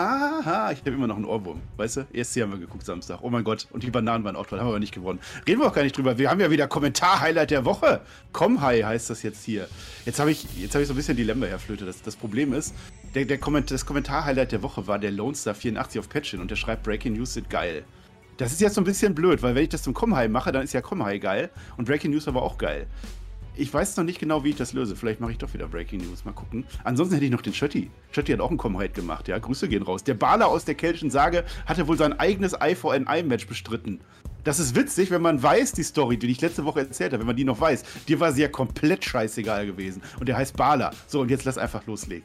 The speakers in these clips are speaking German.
Aha, ich habe immer noch einen Ohrwurm. Weißt du? Erst hier haben wir geguckt Samstag. Oh mein Gott. Und die Bananen waren auch toll. Haben wir aber nicht gewonnen. Reden wir auch gar nicht drüber. Wir haben ja wieder Kommentar-Highlight der Woche. Komm, Hi heißt das jetzt hier. Jetzt habe ich, hab ich so ein bisschen Dilemma, Herr Flöte. Das, das Problem ist, der, der Komment das Kommentar-Highlight der Woche war der Lone Star 84 auf Patchin und der schreibt Breaking News sind geil. Das ist jetzt so ein bisschen blöd, weil wenn ich das zum Comhigh mache, dann ist ja Comhigh geil und Breaking News aber auch geil. Ich weiß noch nicht genau, wie ich das löse. Vielleicht mache ich doch wieder Breaking News. Mal gucken. Ansonsten hätte ich noch den Schötti. Schötti hat auch einen Comhigh gemacht. Ja, Grüße gehen raus. Der Bala aus der keltischen Sage hatte wohl sein eigenes IVNI-Match bestritten. Das ist witzig, wenn man weiß, die Story, die ich letzte Woche erzählt habe, wenn man die noch weiß. Dir war sie ja komplett scheißegal gewesen. Und der heißt Bala. So, und jetzt lass einfach loslegen.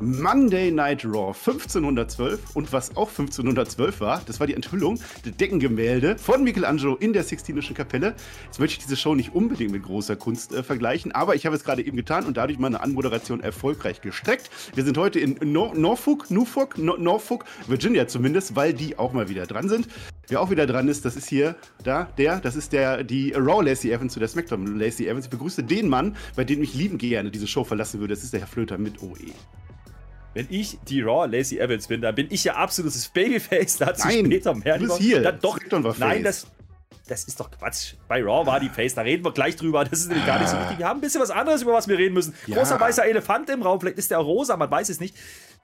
Monday Night Raw 1512 und was auch 1512 war, das war die Enthüllung der Deckengemälde von Michelangelo in der Sixtinischen Kapelle. Jetzt möchte ich diese Show nicht unbedingt mit großer Kunst äh, vergleichen, aber ich habe es gerade eben getan und dadurch meine Anmoderation erfolgreich gestreckt. Wir sind heute in no Norfolk, Norfolk, no Norfolk, Virginia zumindest, weil die auch mal wieder dran sind. Wer auch wieder dran ist, das ist hier, da, der, das ist der, die Raw Lacey Evans zu der SmackDown Lacey Evans. Ich begrüße den Mann, bei dem ich lieben gerne diese Show verlassen würde. Das ist der Herr Flöter mit OE. Wenn ich die Raw Lacey Evans bin, dann bin ich ja absolutes Babyface. Da hat sie später mehr. Du bist hier. Dann doch, nein, das, das ist doch Quatsch. Bei Raw war die Face, da reden wir gleich drüber. Das ist nämlich gar nicht so wichtig. Wir haben ein bisschen was anderes, über was wir reden müssen. Ja. Großer weißer Elefant im Raum, vielleicht ist der rosa, man weiß es nicht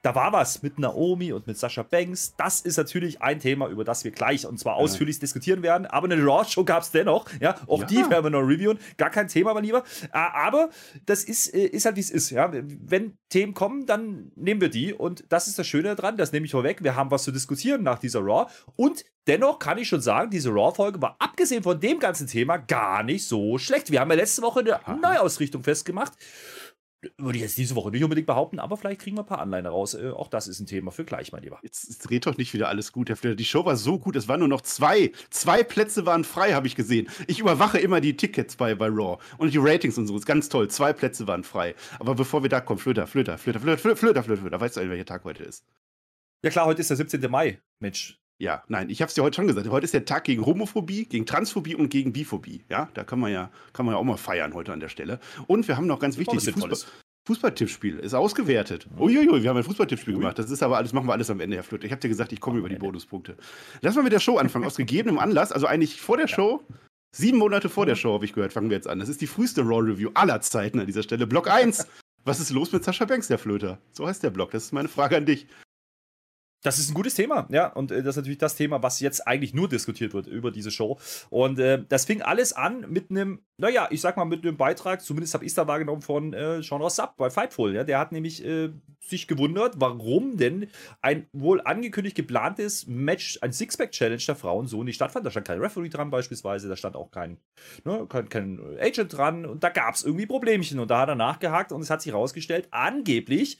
da war was mit Naomi und mit Sascha Banks. Das ist natürlich ein Thema, über das wir gleich und zwar ausführlich ja. diskutieren werden. Aber eine Raw-Show gab es dennoch. Ja, auch ja. die werden wir noch reviewen. Gar kein Thema, mein Lieber. Aber das ist, äh, ist halt, wie es ist. Ja, wenn Themen kommen, dann nehmen wir die. Und das ist das Schöne daran. Das nehme ich vorweg. Wir haben was zu diskutieren nach dieser Raw. Und dennoch kann ich schon sagen, diese Raw-Folge war abgesehen von dem ganzen Thema gar nicht so schlecht. Wir haben ja letzte Woche eine Neuausrichtung festgemacht würde ich jetzt diese Woche nicht unbedingt behaupten, aber vielleicht kriegen wir ein paar Anleihen raus. Äh, auch das ist ein Thema für gleich, mein Lieber. Jetzt, jetzt dreht doch nicht wieder alles gut, Herr Flitter. Die Show war so gut, es waren nur noch zwei. Zwei Plätze waren frei, habe ich gesehen. Ich überwache immer die Tickets bei, bei Raw und die Ratings und so. Ist ganz toll. Zwei Plätze waren frei. Aber bevor wir da kommen, Flöter, Flöter, Flöter, Flöter, Flöter, Flöter, Flöter. Weißt du eigentlich, welcher Tag heute ist? Ja klar, heute ist der 17. Mai. Mensch, ja, nein, ich habe es dir heute schon gesagt. Heute ist der Tag gegen Homophobie, gegen Transphobie und gegen Biphobie. Ja, da kann man ja, kann man ja auch mal feiern heute an der Stelle. Und wir haben noch ganz wichtig, Fußball, Fußballtippspiel ist ausgewertet. Uiuiui, wir haben ein Fußballtippspiel gemacht. Das ist aber alles, machen wir alles am Ende, Herr Flöte. Ich habe dir gesagt, ich komme über die Bonuspunkte. Lass mal mit der Show anfangen. Aus gegebenem Anlass, also eigentlich vor der Show, sieben Monate vor der Show, habe ich gehört, fangen wir jetzt an. Das ist die früheste Raw Review aller Zeiten an dieser Stelle. Block 1. Was ist los mit Sascha Banks, der Flöter? So heißt der Block. Das ist meine Frage an dich. Das ist ein gutes Thema, ja. Und äh, das ist natürlich das Thema, was jetzt eigentlich nur diskutiert wird über diese Show. Und äh, das fing alles an mit einem, naja, ich sag mal, mit einem Beitrag, zumindest habe ich es da wahrgenommen, von äh, Sean Ross Sapp bei Fightful. Ja. Der hat nämlich äh, sich gewundert, warum denn ein wohl angekündigt geplantes Match, ein Sixpack-Challenge der Frauen so nicht stattfand. Da stand kein Referee dran beispielsweise, da stand auch kein, ne, kein, kein Agent dran und da gab es irgendwie Problemchen. Und da hat er nachgehakt und es hat sich herausgestellt, angeblich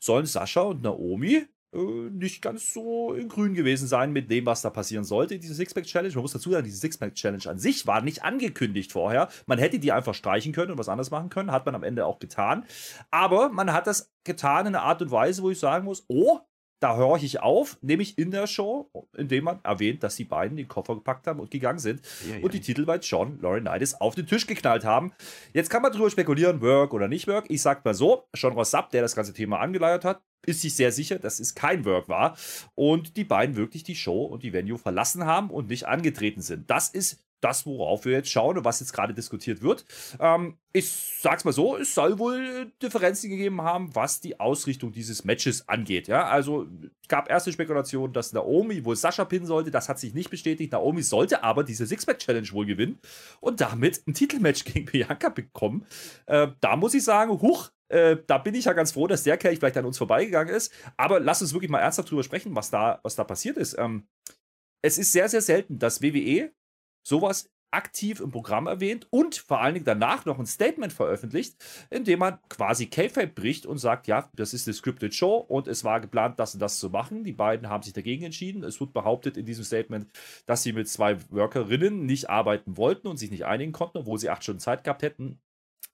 sollen Sascha und Naomi äh, nicht ganz so in grün gewesen sein mit dem, was da passieren sollte, diese Sixpack-Challenge. Man muss dazu sagen, diese Sixpack-Challenge an sich war nicht angekündigt vorher. Man hätte die einfach streichen können und was anderes machen können, hat man am Ende auch getan. Aber man hat das getan in einer Art und Weise, wo ich sagen muss, oh, da höre ich auf, nämlich in der Show, indem man erwähnt, dass die beiden den Koffer gepackt haben und gegangen sind ja, ja. und die Titel bei John Laurinaitis auf den Tisch geknallt haben. Jetzt kann man darüber spekulieren, Work oder nicht Work. Ich sag mal so, Sean Rossap, der das ganze Thema angeleiert hat, ist sich sehr sicher, dass es kein Work war und die beiden wirklich die Show und die Venue verlassen haben und nicht angetreten sind. Das ist das, worauf wir jetzt schauen und was jetzt gerade diskutiert wird. Ähm, ich sag's mal so, es soll wohl Differenzen gegeben haben, was die Ausrichtung dieses Matches angeht. Ja, also es gab erste Spekulationen, dass Naomi wohl Sascha pinnen sollte. Das hat sich nicht bestätigt. Naomi sollte aber diese Six-Pack-Challenge wohl gewinnen und damit ein Titelmatch gegen Bianca bekommen. Äh, da muss ich sagen, huch, äh, da bin ich ja ganz froh, dass der Kerl vielleicht an uns vorbeigegangen ist. Aber lass uns wirklich mal ernsthaft drüber sprechen, was da, was da passiert ist. Ähm, es ist sehr, sehr selten, dass WWE sowas aktiv im Programm erwähnt und vor allen Dingen danach noch ein Statement veröffentlicht, in dem man quasi K-Fape bricht und sagt, ja, das ist eine scripted Show und es war geplant, das und das zu machen. Die beiden haben sich dagegen entschieden. Es wird behauptet in diesem Statement, dass sie mit zwei Workerinnen nicht arbeiten wollten und sich nicht einigen konnten, obwohl sie acht Stunden Zeit gehabt hätten.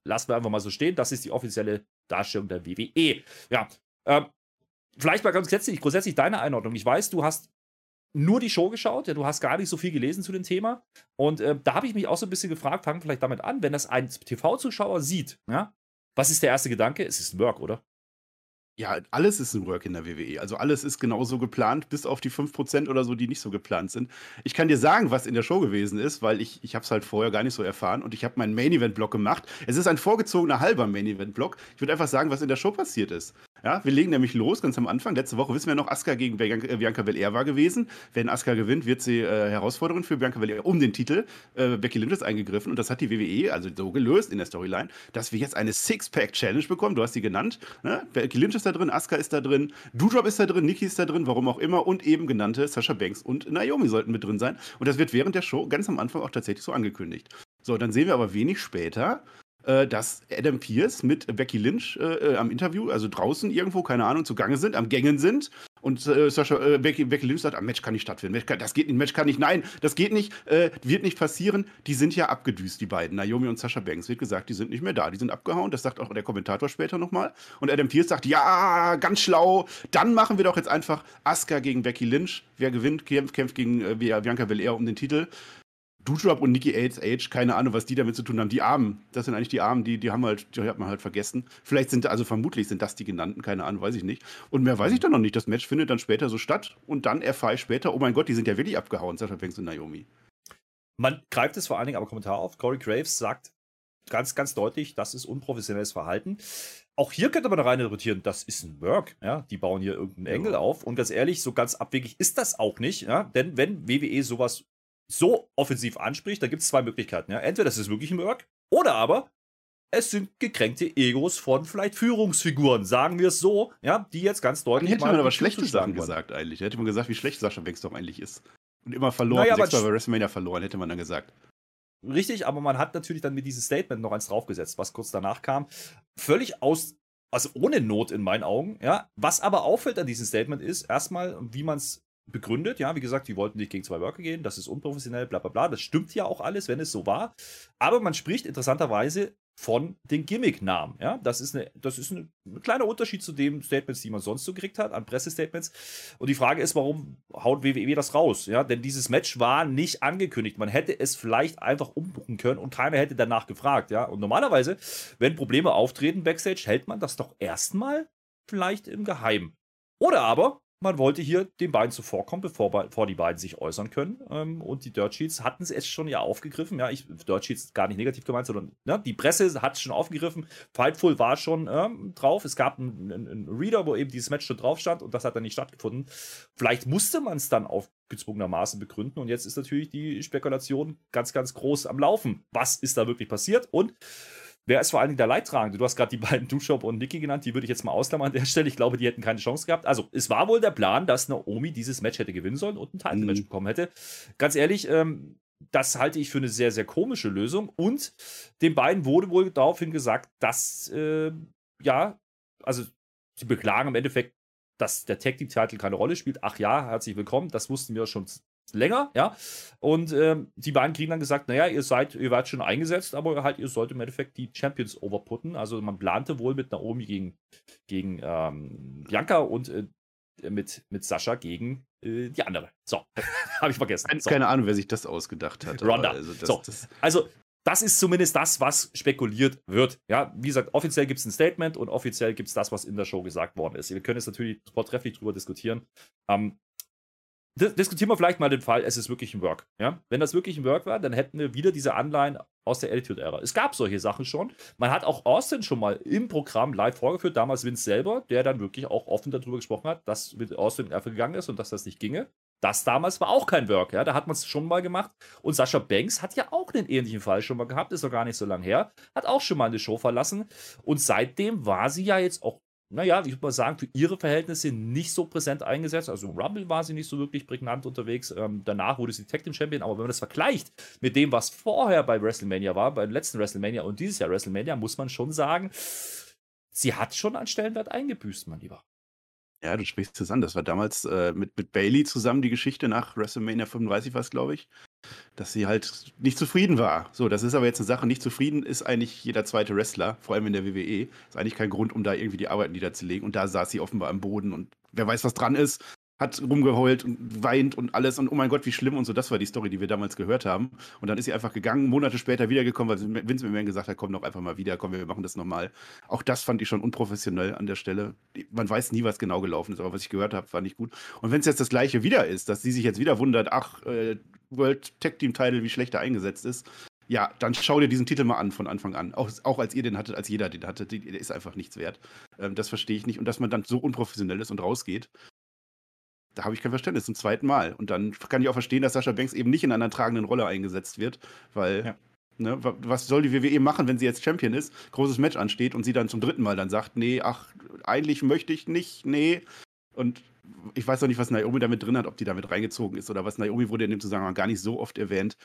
Lassen wir einfach mal so stehen. Das ist die offizielle Darstellung der WWE. Ja, ähm, vielleicht mal ganz grundsätzlich, grundsätzlich deine Einordnung. Ich weiß, du hast nur die Show geschaut, ja, du hast gar nicht so viel gelesen zu dem Thema. Und äh, da habe ich mich auch so ein bisschen gefragt, fangen vielleicht damit an, wenn das ein TV-Zuschauer sieht, ja, was ist der erste Gedanke? Es ist ein Work, oder? Ja, alles ist ein Work in der WWE. Also alles ist genauso geplant, bis auf die 5% oder so, die nicht so geplant sind. Ich kann dir sagen, was in der Show gewesen ist, weil ich, ich habe es halt vorher gar nicht so erfahren und ich habe meinen Main-Event-Block gemacht. Es ist ein vorgezogener halber Main-Event-Block. Ich würde einfach sagen, was in der Show passiert ist. Ja, wir legen nämlich los, ganz am Anfang. Letzte Woche wissen wir noch, Asuka gegen Bianca Belair war gewesen. Wenn Asuka gewinnt, wird sie äh, Herausforderin für Bianca Belair um den Titel. Äh, Becky Lynch ist eingegriffen und das hat die WWE also so gelöst in der Storyline, dass wir jetzt eine Six-Pack-Challenge bekommen. Du hast sie genannt. Ne? Becky Lynch ist da drin, Asuka ist da drin, Doudrop ist da drin, Nikki ist da drin, warum auch immer. Und eben genannte Sasha Banks und Naomi sollten mit drin sein. Und das wird während der Show ganz am Anfang auch tatsächlich so angekündigt. So, dann sehen wir aber wenig später, äh, dass Adam Pierce mit Becky Lynch äh, äh, am Interview, also draußen irgendwo, keine Ahnung, zugange sind, am Gängen sind. Und äh, Sascha, äh, Becky, Becky, Lynch sagt, ein Match kann nicht stattfinden. Das geht nicht, Match kann nicht, nein, das geht nicht, äh, wird nicht passieren. Die sind ja abgedüst, die beiden, Naomi und Sascha Banks. Wird gesagt, die sind nicht mehr da, die sind abgehauen. Das sagt auch der Kommentator später nochmal. Und Adam Pierce sagt, ja, ganz schlau, dann machen wir doch jetzt einfach Asuka gegen Becky Lynch. Wer gewinnt, kämpft, kämpft gegen Bianca Belair um den Titel. Doudrop und Nikki Age, keine Ahnung, was die damit zu tun haben. Die Armen, das sind eigentlich die Armen, die, die haben halt, die hat man halt vergessen. Vielleicht sind, also vermutlich sind das die genannten, keine Ahnung, weiß ich nicht. Und mehr weiß ich dann noch nicht. Das Match findet dann später so statt und dann erfahre ich später, oh mein Gott, die sind ja wirklich abgehauen, Sascha Banks und Naomi. Man greift es vor allen Dingen aber Kommentar auf. Corey Graves sagt ganz, ganz deutlich, das ist unprofessionelles Verhalten. Auch hier könnte man rein interpretieren, das ist ein Work, ja, die bauen hier irgendeinen Engel ja. auf und ganz ehrlich, so ganz abwegig ist das auch nicht, ja, denn wenn WWE sowas so offensiv anspricht, da gibt es zwei Möglichkeiten. Ja? Entweder das ist wirklich ein Work oder aber es sind gekränkte Egos von vielleicht Führungsfiguren, sagen wir es so, ja, die jetzt ganz deutlich. Dann hätte man aber schlechte Sachen gesagt eigentlich. Da hätte man gesagt, wie schlecht Sascha Banks doch eigentlich ist. Und immer verloren, naja, sechsmal bei WrestleMania verloren, hätte man dann gesagt. Richtig, aber man hat natürlich dann mit diesem Statement noch eins draufgesetzt, was kurz danach kam. Völlig aus, also ohne Not in meinen Augen, ja. Was aber auffällt an diesem Statement ist, erstmal, wie man es begründet. Ja, wie gesagt, die wollten nicht gegen zwei Worker gehen, das ist unprofessionell, bla bla bla. Das stimmt ja auch alles, wenn es so war. Aber man spricht interessanterweise von den Gimmick-Namen. Ja, das ist, eine, das ist ein, ein kleiner Unterschied zu den Statements, die man sonst so gekriegt hat, an Pressestatements. Und die Frage ist, warum haut WWE das raus? Ja, denn dieses Match war nicht angekündigt. Man hätte es vielleicht einfach umbuchen können und keiner hätte danach gefragt. Ja, und normalerweise, wenn Probleme auftreten backstage, hält man das doch erstmal vielleicht im Geheimen. Oder aber man wollte hier den beiden zuvorkommen, bevor, bevor die beiden sich äußern können. Ähm, und die Dirt Sheets hatten es schon ja aufgegriffen. Ja, ich, Dirt Sheets gar nicht negativ gemeint, sondern ne, die Presse hat es schon aufgegriffen. Fightful war schon ähm, drauf. Es gab einen, einen, Reader, wo eben dieses Match schon drauf stand und das hat dann nicht stattgefunden. Vielleicht musste man es dann aufgezwungenermaßen begründen und jetzt ist natürlich die Spekulation ganz, ganz groß am Laufen. Was ist da wirklich passiert? Und Wer ist vor allen Dingen der Leidtragende? Du hast gerade die beiden Dushop und Nikki genannt, die würde ich jetzt mal ausklammern an der Stelle. Ich glaube, die hätten keine Chance gehabt. Also, es war wohl der Plan, dass Naomi dieses Match hätte gewinnen sollen und ein Title-Match mhm. bekommen hätte. Ganz ehrlich, ähm, das halte ich für eine sehr, sehr komische Lösung. Und den beiden wurde wohl daraufhin gesagt, dass, äh, ja, also sie beklagen im Endeffekt, dass der Tag Team Title keine Rolle spielt. Ach ja, herzlich willkommen. Das wussten wir schon länger, ja. Und ähm, die beiden kriegen dann gesagt, naja, ihr seid, ihr wart schon eingesetzt, aber halt, ihr sollt im Endeffekt die Champions overputten. Also man plante wohl mit Naomi gegen, gegen ähm, Bianca und äh, mit, mit Sascha gegen äh, die andere. So, habe ich vergessen. So. Keine Ahnung, wer sich das ausgedacht hat. Ronda. Also das, so. Das also das ist zumindest das, was spekuliert wird. Ja, wie gesagt, offiziell gibt es ein Statement und offiziell gibt es das, was in der Show gesagt worden ist. Wir können jetzt natürlich vortrefflich drüber diskutieren. Ähm, diskutieren wir vielleicht mal den Fall, es ist wirklich ein Work. Ja? Wenn das wirklich ein Work war, dann hätten wir wieder diese Anleihen aus der Attitude-Ära. Es gab solche Sachen schon. Man hat auch Austin schon mal im Programm live vorgeführt, damals Vince selber, der dann wirklich auch offen darüber gesprochen hat, dass mit Austin einfach gegangen ist und dass das nicht ginge. Das damals war auch kein Work, ja, da hat man es schon mal gemacht. Und Sascha Banks hat ja auch einen ähnlichen Fall schon mal gehabt, ist noch gar nicht so lange her, hat auch schon mal eine Show verlassen. Und seitdem war sie ja jetzt auch naja, ich würde mal sagen, für ihre Verhältnisse nicht so präsent eingesetzt. Also Rumble war sie nicht so wirklich prägnant unterwegs. Ähm, danach wurde sie Tag Team Champion. Aber wenn man das vergleicht mit dem, was vorher bei WrestleMania war, beim letzten WrestleMania und dieses Jahr WrestleMania, muss man schon sagen, sie hat schon an Stellenwert eingebüßt, mein Lieber. Ja, du sprichst es an. Das war damals äh, mit, mit Bailey zusammen die Geschichte nach WrestleMania 35 war es, glaube ich, dass sie halt nicht zufrieden war. So, das ist aber jetzt eine Sache. Nicht zufrieden ist eigentlich jeder zweite Wrestler, vor allem in der WWE. Ist eigentlich kein Grund, um da irgendwie die Arbeit niederzulegen. Und da saß sie offenbar am Boden und wer weiß, was dran ist hat rumgeheult und weint und alles und oh mein Gott, wie schlimm und so. Das war die Story, die wir damals gehört haben. Und dann ist sie einfach gegangen, Monate später wiedergekommen, weil Vince McMahon gesagt hat, komm doch einfach mal wieder, komm, wir machen das nochmal. Auch das fand ich schon unprofessionell an der Stelle. Man weiß nie, was genau gelaufen ist, aber was ich gehört habe, fand ich gut. Und wenn es jetzt das gleiche wieder ist, dass sie sich jetzt wieder wundert, ach, äh, World Tag Team Title, wie schlecht er eingesetzt ist, ja, dann schau dir diesen Titel mal an von Anfang an. Auch, auch als ihr den hattet, als jeder den hatte, der ist einfach nichts wert. Ähm, das verstehe ich nicht. Und dass man dann so unprofessionell ist und rausgeht, da habe ich kein Verständnis zum zweiten Mal. Und dann kann ich auch verstehen, dass Sascha Banks eben nicht in einer tragenden Rolle eingesetzt wird, weil ja. Ne, was soll die WWE machen, wenn sie jetzt Champion ist, großes Match ansteht und sie dann zum dritten Mal dann sagt, nee, ach, eigentlich möchte ich nicht, nee. Und ich weiß auch nicht, was Naomi damit drin hat, ob die damit reingezogen ist oder was. Naomi wurde in dem Zusammenhang gar nicht so oft erwähnt.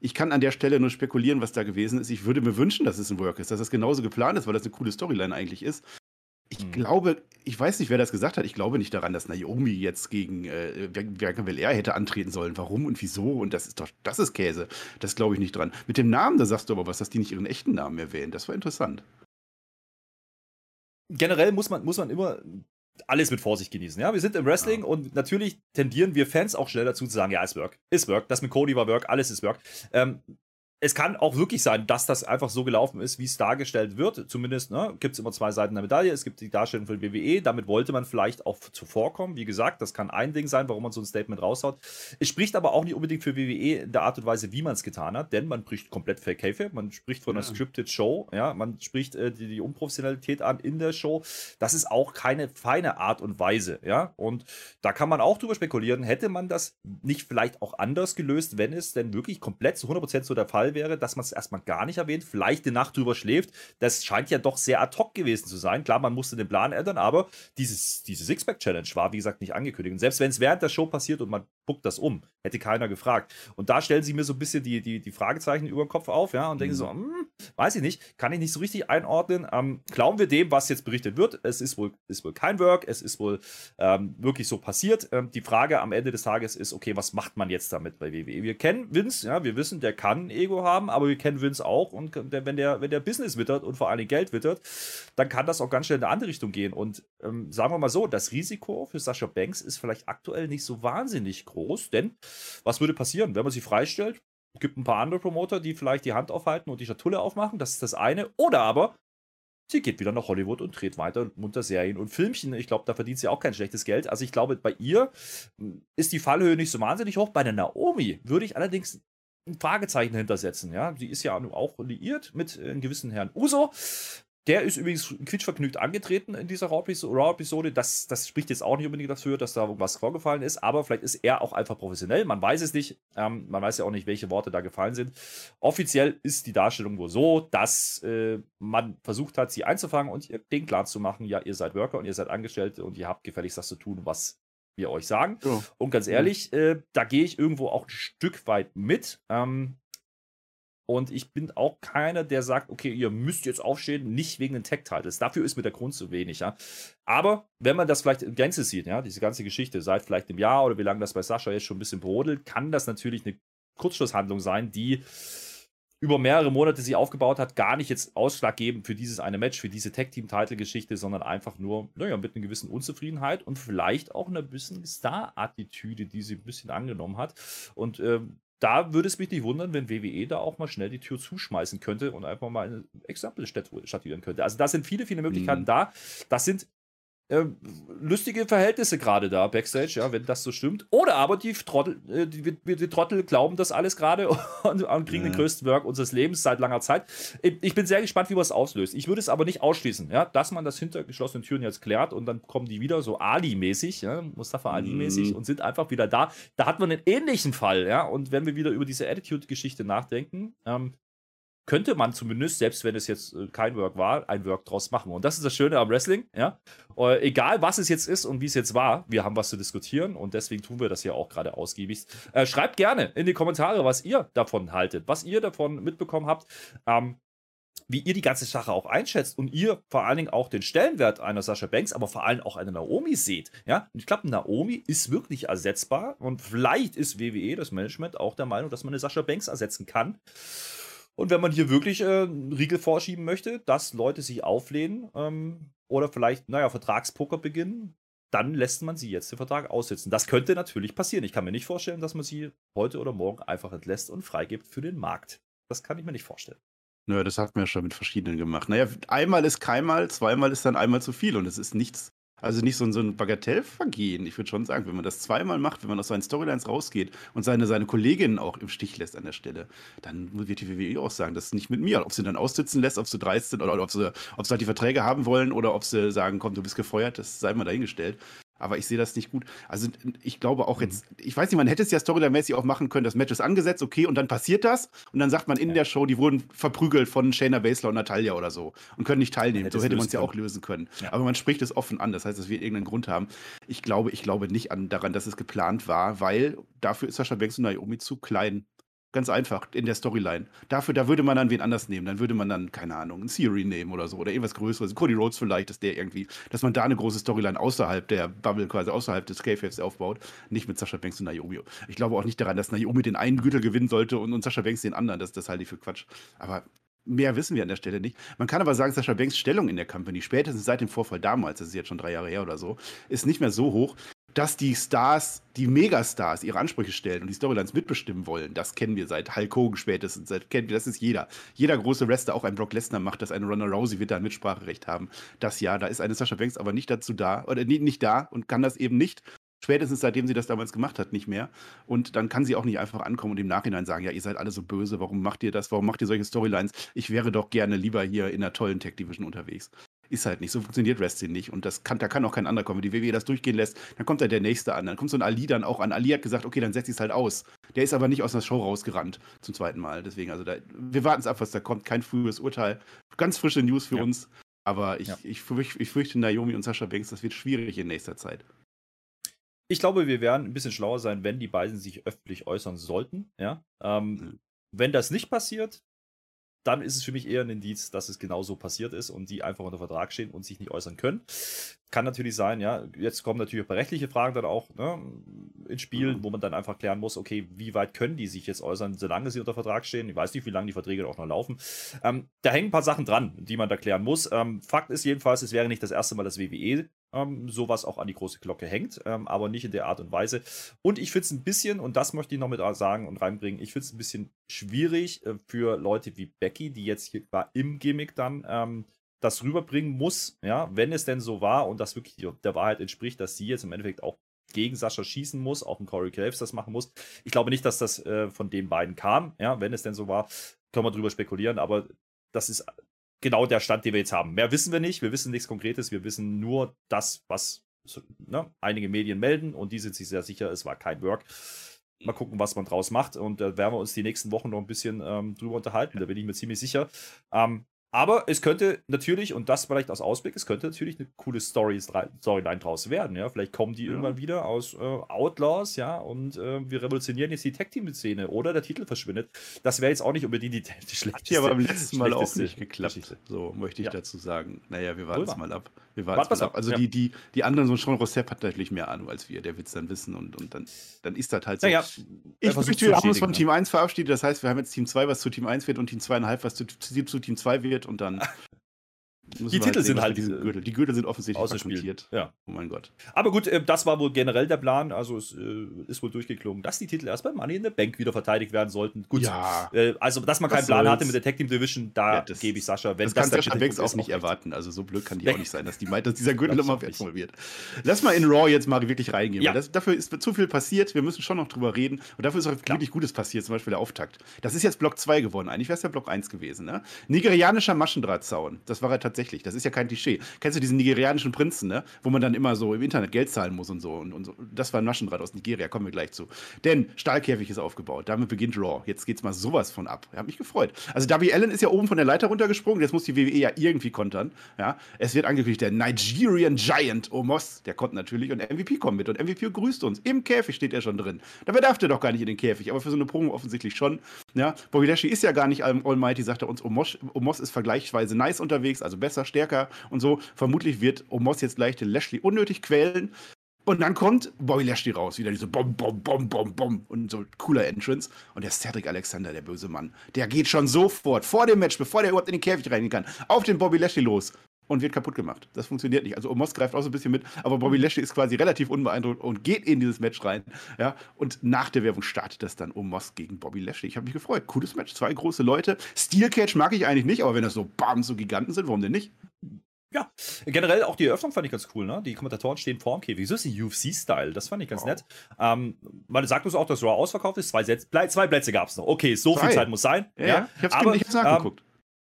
Ich kann an der Stelle nur spekulieren, was da gewesen ist. Ich würde mir wünschen, dass es ein Work ist, dass das genauso geplant ist, weil das eine coole Storyline eigentlich ist. Ich mhm. glaube, ich weiß nicht, wer das gesagt hat. Ich glaube nicht daran, dass Naomi jetzt gegen äh, Bianca Belair hätte antreten sollen. Warum und wieso? Und das ist doch, das ist Käse. Das glaube ich nicht dran. Mit dem Namen, da sagst du aber was, dass die nicht ihren echten Namen erwähnen. Das war interessant. Generell muss man, muss man immer alles mit Vorsicht genießen. Ja, wir sind im Wrestling ja. und natürlich tendieren wir Fans auch schnell dazu zu sagen, ja, ist Work, ist Work. Das mit Cody war Work, alles ist Work. Ähm, es kann auch wirklich sein, dass das einfach so gelaufen ist, wie es dargestellt wird. Zumindest ne, gibt es immer zwei Seiten der Medaille. Es gibt die Darstellung von WWE. Damit wollte man vielleicht auch zuvorkommen. Wie gesagt, das kann ein Ding sein, warum man so ein Statement raushaut. Es spricht aber auch nicht unbedingt für WWE in der Art und Weise, wie man es getan hat, denn man spricht komplett Fake Kayfabe. Man spricht von einer Scripted Show. Ja, man spricht äh, die, die, Unprofessionalität an in der Show. Das ist auch keine feine Art und Weise. Ja, und da kann man auch drüber spekulieren, hätte man das nicht vielleicht auch anders gelöst, wenn es denn wirklich komplett zu 100% so der Fall Fall wäre, dass man es erstmal gar nicht erwähnt, vielleicht die Nacht drüber schläft. Das scheint ja doch sehr ad hoc gewesen zu sein. Klar, man musste den Plan ändern, aber dieses, diese Sixpack-Challenge war, wie gesagt, nicht angekündigt. Und selbst wenn es während der Show passiert und man buckt das um, hätte keiner gefragt. Und da stellen sie mir so ein bisschen die, die, die Fragezeichen über den Kopf auf, ja, und denken mhm. so, hm, weiß ich nicht, kann ich nicht so richtig einordnen. Ähm, glauben wir dem, was jetzt berichtet wird? Es ist wohl, ist wohl kein Work, es ist wohl ähm, wirklich so passiert. Ähm, die Frage am Ende des Tages ist, okay, was macht man jetzt damit bei WWE? Wir kennen Vince, ja, wir wissen, der kann Ego haben, aber wir kennen Vince auch und der, wenn, der, wenn der Business wittert und vor allem Geld wittert, dann kann das auch ganz schnell in eine andere Richtung gehen. Und ähm, sagen wir mal so, das Risiko für Sascha Banks ist vielleicht aktuell nicht so wahnsinnig groß, denn was würde passieren, wenn man sie freistellt? Gibt ein paar andere Promoter, die vielleicht die Hand aufhalten und die Schatulle aufmachen, das ist das eine. Oder aber sie geht wieder nach Hollywood und dreht weiter munter Serien und Filmchen. Ich glaube, da verdient sie auch kein schlechtes Geld. Also ich glaube, bei ihr hm, ist die Fallhöhe nicht so wahnsinnig hoch. Bei der Naomi würde ich allerdings ein Fragezeichen hintersetzen. Ja, sie ist ja auch liiert mit einem gewissen Herrn Uso. Der ist übrigens quietschvergnügt angetreten in dieser Raw-Episode. Das, das spricht jetzt auch nicht unbedingt dafür, dass da irgendwas vorgefallen ist, aber vielleicht ist er auch einfach professionell. Man weiß es nicht. Ähm, man weiß ja auch nicht, welche Worte da gefallen sind. Offiziell ist die Darstellung wohl so, dass äh, man versucht hat, sie einzufangen und ihr den klar zu machen: ja, ihr seid Worker und ihr seid Angestellte und ihr habt gefälligst das zu tun, was wir euch sagen. Ja. Und ganz ehrlich, äh, da gehe ich irgendwo auch ein Stück weit mit. Ähm, und ich bin auch keiner, der sagt, okay, ihr müsst jetzt aufstehen, nicht wegen den Tech-Titles. Dafür ist mir der Grund zu wenig, ja. Aber wenn man das vielleicht in Gänze sieht, ja, diese ganze Geschichte, seit vielleicht einem Jahr oder wie lange das bei Sascha jetzt schon ein bisschen brodelt, kann das natürlich eine Kurzschlusshandlung sein, die über mehrere Monate sie aufgebaut hat, gar nicht jetzt ausschlaggebend für dieses eine Match, für diese Tag-Team-Title-Geschichte, sondern einfach nur, naja, mit einer gewissen Unzufriedenheit und vielleicht auch einer bisschen Star-Attitüde, die sie ein bisschen angenommen hat. Und ähm, da würde es mich nicht wundern, wenn WWE da auch mal schnell die Tür zuschmeißen könnte und einfach mal ein Exempel statuieren könnte. Also da sind viele, viele Möglichkeiten mhm. da. Das sind äh, lustige Verhältnisse gerade da backstage, ja, wenn das so stimmt. Oder aber die Trottel, äh, die, die, Trottel glauben das alles gerade und, und, kriegen ja. den größten Work unseres Lebens seit langer Zeit. Ich, ich bin sehr gespannt, wie man es auslöst. Ich würde es aber nicht ausschließen, ja, dass man das hinter geschlossenen Türen jetzt klärt und dann kommen die wieder so Ali-mäßig, ja, Mustafa Ali-mäßig mhm. und sind einfach wieder da. Da hat man einen ähnlichen Fall, ja, und wenn wir wieder über diese Attitude-Geschichte nachdenken, ähm, könnte man zumindest, selbst wenn es jetzt äh, kein Work war, ein Work draus machen. Und das ist das Schöne am Wrestling, ja. Äh, egal, was es jetzt ist und wie es jetzt war, wir haben was zu diskutieren und deswegen tun wir das ja auch gerade ausgiebig. Äh, schreibt gerne in die Kommentare, was ihr davon haltet, was ihr davon mitbekommen habt. Ähm, wie ihr die ganze Sache auch einschätzt und ihr vor allen Dingen auch den Stellenwert einer Sascha Banks, aber vor allem auch einer Naomi seht. Ja, ich glaube, Naomi ist wirklich ersetzbar und vielleicht ist WWE, das Management, auch der Meinung, dass man eine Sascha Banks ersetzen kann. Und wenn man hier wirklich äh, Riegel vorschieben möchte, dass Leute sich auflehnen ähm, oder vielleicht, naja, Vertragspoker beginnen, dann lässt man sie jetzt den Vertrag aussitzen. Das könnte natürlich passieren. Ich kann mir nicht vorstellen, dass man sie heute oder morgen einfach entlässt und freigibt für den Markt. Das kann ich mir nicht vorstellen. Naja, das hat man ja schon mit verschiedenen gemacht. Naja, einmal ist keinmal, zweimal ist dann einmal zu viel und es ist nichts, also nicht so ein, so ein Bagatellvergehen. Ich würde schon sagen, wenn man das zweimal macht, wenn man aus seinen Storylines rausgeht und seine, seine Kolleginnen auch im Stich lässt an der Stelle, dann wird die WWE auch sagen, das ist nicht mit mir. Ob sie dann aussitzen lässt, ob sie dreist sind oder ob sie, ob sie halt die Verträge haben wollen oder ob sie sagen, komm, du bist gefeuert, das sei mal dahingestellt. Aber ich sehe das nicht gut. Also ich glaube auch jetzt, ich weiß nicht, man hätte es ja storyline-mäßig auch machen können, das Match ist angesetzt, okay, und dann passiert das und dann sagt man in der Show, die wurden verprügelt von Shayna Baszler und Natalia oder so und können nicht teilnehmen. Hätte so hätte man es ja auch lösen können. Ja. Aber man spricht es offen an, das heißt, dass wir irgendeinen Grund haben. Ich glaube, ich glaube nicht an, daran, dass es geplant war, weil dafür ist Sascha Banks und Naomi zu klein. Ganz einfach, in der Storyline. Dafür, da würde man dann wen anders nehmen. Dann würde man dann, keine Ahnung, einen Theory nehmen oder so. Oder irgendwas Größeres. Cody Rhodes vielleicht, dass der irgendwie, dass man da eine große Storyline außerhalb der Bubble, quasi außerhalb des Kayfabes aufbaut. Nicht mit Sascha Banks und Naomi. Ich glaube auch nicht daran, dass Naomi den einen Gürtel gewinnen sollte und, und Sascha Banks den anderen. Das, das halte ich für Quatsch. Aber mehr wissen wir an der Stelle nicht. Man kann aber sagen, Sascha Banks Stellung in der Company, spätestens seit dem Vorfall damals, das ist jetzt schon drei Jahre her oder so, ist nicht mehr so hoch, dass die Stars, die Megastars, ihre Ansprüche stellen und die Storylines mitbestimmen wollen. Das kennen wir seit Hulk Hogan spätestens. Seit, kennen wir, das ist jeder. Jeder große Wrestler, auch ein Brock Lesnar macht das, eine Ronda Rousey wird da ein Mitspracherecht haben. Das ja, da ist eine Sascha Banks aber nicht dazu da, oder nicht, nicht da und kann das eben nicht. Spätestens seitdem sie das damals gemacht hat, nicht mehr. Und dann kann sie auch nicht einfach ankommen und im Nachhinein sagen, ja, ihr seid alle so böse, warum macht ihr das, warum macht ihr solche Storylines? Ich wäre doch gerne lieber hier in einer tollen Tech-Division unterwegs. Ist halt nicht. So funktioniert Wrestling nicht. Und das kann, da kann auch kein anderer kommen. Wenn die WWE das durchgehen lässt, dann kommt da der Nächste an. Dann kommt so ein Ali dann auch an. Ali hat gesagt, okay, dann setze ich es halt aus. Der ist aber nicht aus der Show rausgerannt zum zweiten Mal. Deswegen, also da, wir warten es ab, was da kommt. Kein frühes Urteil. Ganz frische News für ja. uns. Aber ich, ja. ich, fürchte, ich fürchte Naomi und Sascha Banks, das wird schwierig in nächster Zeit. Ich glaube, wir werden ein bisschen schlauer sein, wenn die beiden sich öffentlich äußern sollten. Ja? Ähm, mhm. Wenn das nicht passiert, dann ist es für mich eher ein Indiz, dass es genauso passiert ist und die einfach unter Vertrag stehen und sich nicht äußern können. Kann natürlich sein, ja. Jetzt kommen natürlich auch rechtliche Fragen dann auch ne, ins Spiel, mhm. wo man dann einfach klären muss, okay, wie weit können die sich jetzt äußern, solange sie unter Vertrag stehen. Ich weiß nicht, wie lange die Verträge auch noch laufen. Ähm, da hängen ein paar Sachen dran, die man da klären muss. Ähm, Fakt ist jedenfalls, es wäre nicht das erste Mal, dass WWE ähm, sowas auch an die große Glocke hängt, ähm, aber nicht in der Art und Weise. Und ich finde es ein bisschen, und das möchte ich noch mit sagen und reinbringen, ich finde es ein bisschen schwierig äh, für Leute wie Becky, die jetzt hier im Gimmick dann ähm, das rüberbringen muss, ja, wenn es denn so war und das wirklich der Wahrheit entspricht, dass sie jetzt im Endeffekt auch gegen Sascha schießen muss, auch ein Corey Graves das machen muss. Ich glaube nicht, dass das äh, von den beiden kam, ja, wenn es denn so war, können wir drüber spekulieren, aber das ist genau der Stand, den wir jetzt haben. Mehr wissen wir nicht, wir wissen nichts Konkretes, wir wissen nur das, was ne, einige Medien melden und die sind sich sehr sicher, es war kein Work. Mal gucken, was man draus macht und da äh, werden wir uns die nächsten Wochen noch ein bisschen ähm, drüber unterhalten, da bin ich mir ziemlich sicher. Ähm, aber es könnte natürlich, und das vielleicht aus Ausblick, es könnte natürlich eine coole Story, Storyline draus werden. Ja? Vielleicht kommen die ja. irgendwann wieder aus äh, Outlaws, ja, und äh, wir revolutionieren jetzt die Tag-Team-Szene oder der Titel verschwindet. Das wäre jetzt auch nicht unbedingt die, die schlechteste. Hat ja beim letzten Mal auch nicht geklappt. So möchte ich ja. dazu sagen. Naja, wir warten es mal ab. Wir warten es mal ab. Also die, die, die anderen, so Sean Rossep hat natürlich mehr Ahnung als wir. Der wird es dann wissen und, und dann, dann ist das halt so. Naja, ich fürchte, wir haben uns von Team 1 verabschiedet. Das heißt, wir haben jetzt Team 2, was zu Team 1 wird und Team 2,5, was zu, zu Team 2 wird und dann die Titel halt sind halt diese Gürtel. Die Gürtel sind offensichtlich ausgespielt. Ja. Oh mein Gott. Aber gut, äh, das war wohl generell der Plan. Also es äh, ist wohl durchgeklungen, dass die Titel erst bei Money in the Bank wieder verteidigt werden sollten. Gut. Ja. Äh, also, dass man keinen Plan hatte mit der Tag Team Division, da ja, gebe ich Sascha. Wenn das, das kann Sascha Banks auch nicht erwarten. Also so blöd kann die auch nicht sein, dass, die meint, dass dieser Gürtel wertvoll wird. Lass mal in Raw jetzt mal wirklich reingehen. Ja. Das, dafür ist zu viel passiert. Wir müssen schon noch drüber reden. Und dafür ist auch Klar. wirklich Gutes passiert. Zum Beispiel der Auftakt. Das ist jetzt Block 2 geworden. Eigentlich wäre es ja Block 1 gewesen. Ne? Nigerianischer Maschendrahtzaun. Das war ja tatsächlich tatsächlich. Das ist ja kein Klischee. Kennst du diesen nigerianischen Prinzen, ne? Wo man dann immer so im Internet Geld zahlen muss und so. Und, und so. Das war ein Maschendraht aus Nigeria, kommen wir gleich zu. Denn Stahlkäfig ist aufgebaut. Damit beginnt Raw. Jetzt geht's mal sowas von ab. Ich habe mich gefreut. Also Darby Allen ist ja oben von der Leiter runtergesprungen. Jetzt muss die WWE ja irgendwie kontern. Ja? Es wird angekündigt, der Nigerian Giant Omos, der kommt natürlich und MVP kommt mit. Und MVP grüßt uns. Im Käfig steht er schon drin. Dabei darf der doch gar nicht in den Käfig. Aber für so eine Promo offensichtlich schon. Ja? Bobby Lashley ist ja gar nicht Almighty, sagt er uns. Omos, Omos ist vergleichsweise nice unterwegs, also besser, stärker und so. Vermutlich wird Omos jetzt gleich den Lashley unnötig quälen. Und dann kommt Bobby Lashley raus, wieder diese Bom, Bom, Bom, Bom, Bom und so cooler Entrance. Und der Cedric Alexander, der böse Mann, der geht schon sofort vor dem Match, bevor der überhaupt in den Käfig reingehen kann, auf den Bobby Lashley los und wird kaputt gemacht. Das funktioniert nicht. Also Omos greift auch so ein bisschen mit, aber Bobby Lashley ist quasi relativ unbeeindruckt und geht in dieses Match rein. Ja, und nach der Werbung startet das dann Omos gegen Bobby Lashley. Ich habe mich gefreut. Cooles Match, zwei große Leute. Steel Cage mag ich eigentlich nicht, aber wenn das so bam, so Giganten sind, warum denn nicht? Ja, generell auch die Eröffnung fand ich ganz cool, ne? Die Kommentatoren stehen vorm Käfig. So ist die UFC-Style, das fand ich ganz wow. nett. Ähm, man sagt uns auch, dass Raw ausverkauft ist. Zwei, Sätze, zwei Plätze gab es noch. Okay, so Zwei. viel Zeit muss sein. Ja, ja. ich hab's, aber, ich hab's nachgeguckt. Ähm,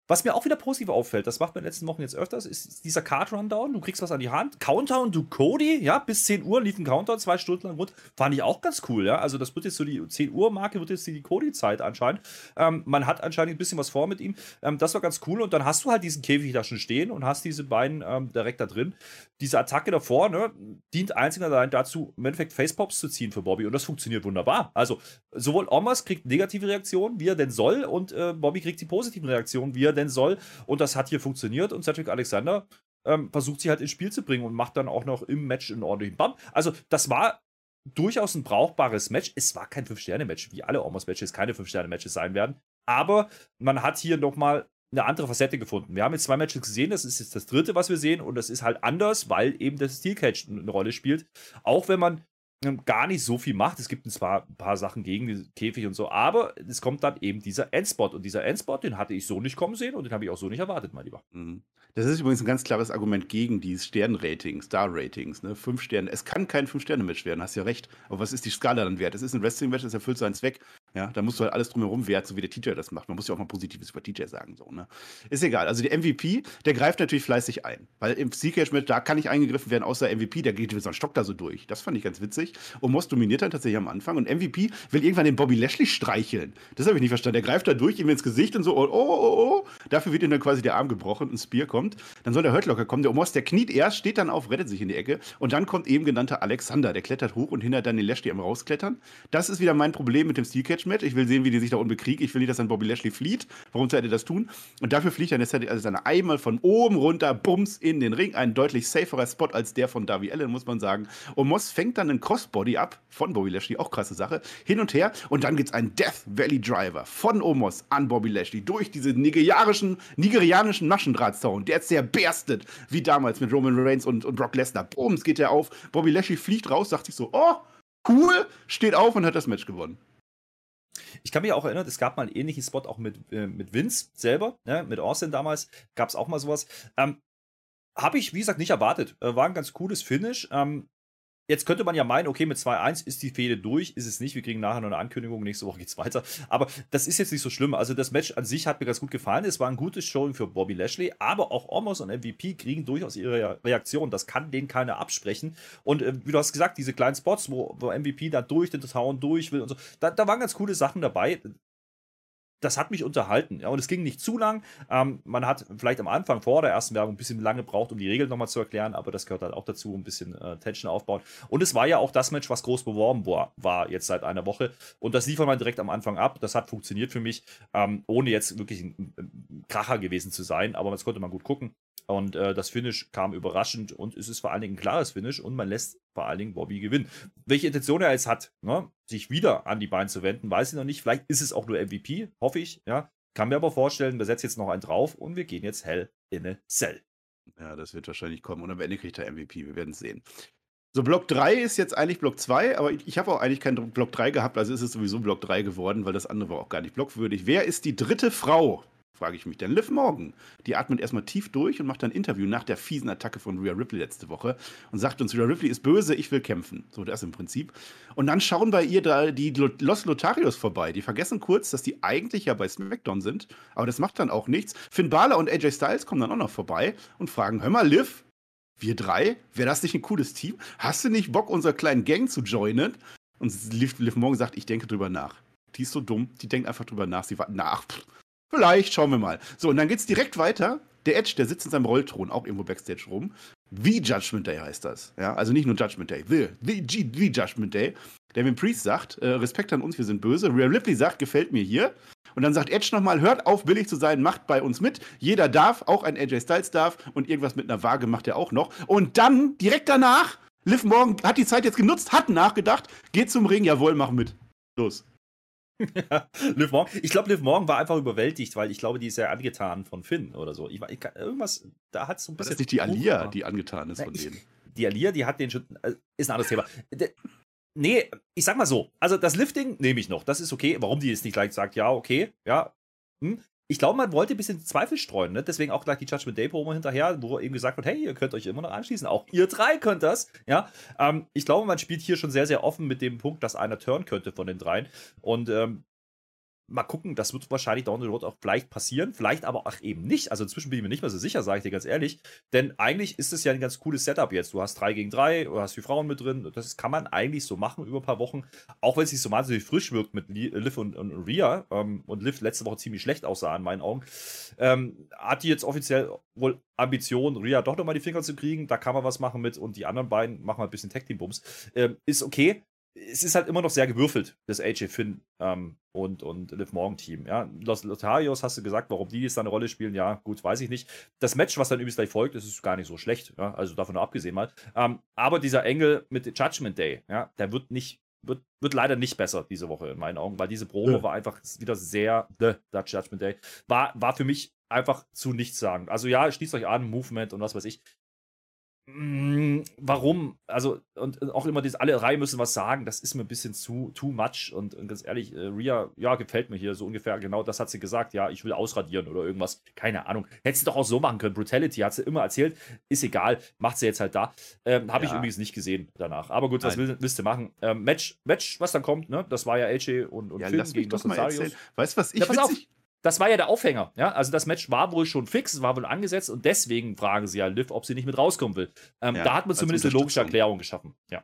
was mir auch wieder positiv auffällt, das macht man in den letzten Wochen jetzt öfters, ist dieser Card-Rundown. Du kriegst was an die Hand. Countdown du Cody, ja, bis 10 Uhr lief ein Countdown, zwei Stunden lang rund. Fand ich auch ganz cool, ja. Also, das wird jetzt so die 10 Uhr-Marke, wird jetzt die Cody-Zeit anscheinend. Ähm, man hat anscheinend ein bisschen was vor mit ihm. Ähm, das war ganz cool. Und dann hast du halt diesen Käfig da schon stehen und hast diese beiden ähm, direkt da drin. Diese Attacke davor, ne, dient einzig und allein dazu, im Endeffekt Facepops zu ziehen für Bobby. Und das funktioniert wunderbar. Also, sowohl Omas kriegt negative Reaktionen, wie er denn soll, und äh, Bobby kriegt die positiven Reaktionen, wie er denn soll. Und das hat hier funktioniert und Cedric Alexander ähm, versucht sie halt ins Spiel zu bringen und macht dann auch noch im Match einen ordentlichen Bump. Also, das war durchaus ein brauchbares Match. Es war kein Fünf-Sterne-Match, wie alle Almost-Matches keine Fünf-Sterne-Matches sein werden. Aber man hat hier nochmal eine andere Facette gefunden. Wir haben jetzt zwei Matches gesehen, das ist jetzt das dritte, was wir sehen, und das ist halt anders, weil eben das Steel Cage eine Rolle spielt. Auch wenn man gar nicht so viel macht. Es gibt zwar ein paar Sachen gegen den Käfig und so, aber es kommt dann eben dieser Endspot. Und dieser Endspot, den hatte ich so nicht kommen sehen und den habe ich auch so nicht erwartet, mein Lieber. Mhm. Das ist übrigens ein ganz klares Argument gegen die Sternratings, Star-Ratings. Ne? Fünf Sterne. Es kann kein Fünf-Sterne-Match werden, hast ja recht. Aber was ist die Skala dann wert? Es ist ein Wrestling-Match, das erfüllt seinen Zweck. Ja, da musst du halt alles drumherum werten, so wie der TJ das macht. Man muss ja auch mal Positives über TJ sagen. So, ne? Ist egal. Also der MVP, der greift natürlich fleißig ein. Weil im Seacage-Match, da kann nicht eingegriffen werden, außer MVP, der geht so ein Stock da so durch. Das fand ich ganz witzig. Und Moss dominiert dann tatsächlich am Anfang. Und MVP will irgendwann den Bobby Lashley streicheln. Das habe ich nicht verstanden. Der greift da durch, ihm ins Gesicht und so, oh, oh, oh, oh. Dafür wird ihm dann quasi der Arm gebrochen und ein Spear kommt. Dann soll der Hurtlocker kommen. Der Omos, der kniet erst, steht dann auf, rettet sich in die Ecke. Und dann kommt eben genannter Alexander. Der klettert hoch und hindert dann den Lashley am Rausklettern. Das ist wieder mein Problem mit dem Steel Catch Match. Ich will sehen, wie die sich da unten bekriegt. Ich will nicht, dass dann Bobby Lashley flieht. Warum sollte er das tun? Und dafür fliegt dann jetzt also seine einmal von oben runter, bums, in den Ring. Ein deutlich saferer Spot als der von Darby Allen, muss man sagen. Und Moss fängt dann einen Crossbody ab von Bobby Lashley, auch krasse Sache, hin und her. Und dann gibt es einen Death Valley Driver von Omos an Bobby Lashley durch diese nigerianischen, nigerianischen Maschendrahtzaun. Der ist sehr berstet, wie damals mit Roman Reigns und, und Brock Lesnar. Bums, geht der auf. Bobby Lashley fliegt raus, sagt sich so, oh, cool, steht auf und hat das Match gewonnen. Ich kann mich auch erinnern, es gab mal einen ähnlichen Spot auch mit, äh, mit Vince selber, ne? mit Austin damals, gab es auch mal sowas. Ähm, Habe ich, wie gesagt, nicht erwartet. Äh, war ein ganz cooles Finish. Ähm, Jetzt könnte man ja meinen, okay, mit 2-1 ist die Fehde durch, ist es nicht. Wir kriegen nachher noch eine Ankündigung, nächste Woche geht's weiter. Aber das ist jetzt nicht so schlimm. Also das Match an sich hat mir ganz gut gefallen. Es war ein gutes Showing für Bobby Lashley, aber auch Omos und MVP kriegen durchaus ihre Reaktion. Das kann denen keiner absprechen. Und äh, wie du hast gesagt, diese kleinen Spots, wo, wo MVP da durch den Town durch will und so, da, da waren ganz coole Sachen dabei das hat mich unterhalten. Ja, und es ging nicht zu lang. Ähm, man hat vielleicht am Anfang vor der ersten Werbung ein bisschen lange gebraucht, um die Regeln nochmal zu erklären, aber das gehört halt auch dazu, ein bisschen äh, Tension aufbauen. Und es war ja auch das Match, was groß beworben war, war jetzt seit einer Woche. Und das liefern wir direkt am Anfang ab. Das hat funktioniert für mich, ähm, ohne jetzt wirklich ein, ein Kracher gewesen zu sein, aber das konnte man gut gucken. Und äh, das Finish kam überraschend und es ist vor allen Dingen ein klares Finish und man lässt vor allen Dingen Bobby gewinnen. Welche Intention er jetzt hat, ne, sich wieder an die Beine zu wenden, weiß ich noch nicht. Vielleicht ist es auch nur MVP, hoffe ich. Ja. Kann mir aber vorstellen, wir setzen jetzt noch einen drauf und wir gehen jetzt hell in eine Cell. Ja, das wird wahrscheinlich kommen und am Ende kriegt er MVP. Wir werden es sehen. So, Block 3 ist jetzt eigentlich Block 2, aber ich, ich habe auch eigentlich keinen Block 3 gehabt, also ist es sowieso Block 3 geworden, weil das andere war auch gar nicht blockwürdig. Wer ist die dritte Frau frage ich mich. Denn Liv Morgan, die atmet erstmal tief durch und macht dann ein Interview nach der fiesen Attacke von Rhea Ripley letzte Woche und sagt uns, Rhea Ripley ist böse, ich will kämpfen. So das im Prinzip. Und dann schauen bei ihr da die Los Lotharios vorbei. Die vergessen kurz, dass die eigentlich ja bei SmackDown sind, aber das macht dann auch nichts. Finn Balor und AJ Styles kommen dann auch noch vorbei und fragen, hör mal, Liv, wir drei, wäre das nicht ein cooles Team? Hast du nicht Bock, unserer kleinen Gang zu joinen? Und Liv, Liv Morgan sagt, ich denke drüber nach. Die ist so dumm, die denkt einfach drüber nach. Sie wartet nach. Vielleicht, schauen wir mal. So, und dann geht's direkt weiter. Der Edge, der sitzt in seinem Rollthron, auch irgendwo Backstage rum. Wie Judgment Day heißt das. Ja, also nicht nur Judgment Day. The, the, the Judgment Day. Devin Priest sagt, äh, Respekt an uns, wir sind böse. Rhea Ripley sagt, gefällt mir hier. Und dann sagt Edge nochmal, hört auf, billig zu sein, macht bei uns mit. Jeder darf, auch ein AJ Styles darf. Und irgendwas mit einer Waage macht er auch noch. Und dann, direkt danach, Liv Morgan hat die Zeit jetzt genutzt, hat nachgedacht, geht zum Ring, jawohl, mach mit. Los. Liv Morgan. Ich glaube, Liv Morgan war einfach überwältigt, weil ich glaube, die ist ja angetan von Finn oder so. Ich, ich, irgendwas, da hat es so ein bisschen. Das ist nicht die Alia, die angetan ist von ich, denen. Die Alia, die hat den schon. Äh, ist ein anderes Thema. Nee, ich sag mal so. Also, das Lifting nehme ich noch. Das ist okay. Warum die jetzt nicht gleich sagt, ja, okay, ja. Hm. Ich glaube, man wollte ein bisschen Zweifel streuen, ne? deswegen auch gleich die Judgment Day Promo hinterher, wo eben gesagt wird, hey, ihr könnt euch immer noch anschließen, auch ihr drei könnt das, ja. Ähm, ich glaube, man spielt hier schon sehr, sehr offen mit dem Punkt, dass einer turn könnte von den dreien und ähm, mal gucken, das wird wahrscheinlich down the road auch vielleicht passieren, vielleicht aber auch eben nicht. Also inzwischen bin ich mir nicht mehr so sicher, sage ich dir ganz ehrlich. Denn eigentlich ist es ja ein ganz cooles Setup jetzt. Du hast drei gegen drei, du hast die Frauen mit drin. Das kann man eigentlich so machen über ein paar Wochen. Auch wenn es nicht so wahnsinnig frisch wirkt mit Liv und, und Rhea ähm, und Liv letzte Woche ziemlich schlecht aussah in meinen Augen, ähm, hat die jetzt offiziell wohl Ambition, Rhea doch nochmal die Finger zu kriegen. Da kann man was machen mit und die anderen beiden machen mal ein bisschen Tag-Team-Bums. Ähm, ist okay es ist halt immer noch sehr gewürfelt, das AJ Finn ähm, und, und Liv Morgan Team. Ja. Los Lotarios hast du gesagt, warum die jetzt da eine Rolle spielen, ja, gut, weiß ich nicht. Das Match, was dann übrigens gleich folgt, das ist gar nicht so schlecht, ja, also davon nur abgesehen mal. Ähm, aber dieser Engel mit Judgment Day, ja, der wird nicht, wird, wird leider nicht besser diese Woche in meinen Augen, weil diese Promo ja. war einfach wieder sehr, The Dutch Judgment Day, war, war für mich einfach zu nichts sagen. Also ja, schließt euch an, Movement und was weiß ich. Mm, warum? Also, und auch immer diese, alle drei müssen was sagen, das ist mir ein bisschen zu too much. Und, und ganz ehrlich, äh, Ria, ja, gefällt mir hier so ungefähr, genau das hat sie gesagt, ja, ich will ausradieren oder irgendwas. Keine Ahnung. Hätte sie doch auch so machen können. Brutality hat sie immer erzählt, ist egal, macht sie jetzt halt da. Ähm, Habe ja. ich übrigens nicht gesehen danach. Aber gut, das will, willst du machen. Ähm, Match, Match, was dann kommt, ne? Das war ja AJ und, und ja, Finn gegen Los Weißt du, was ich ja, witzig, das war ja der Aufhänger. Ja? Also das Match war wohl schon fix, war wohl angesetzt und deswegen fragen sie ja Liv, ob sie nicht mit rauskommen will. Ähm, ja, da hat man zumindest eine logische Erklärung geschaffen. Ja.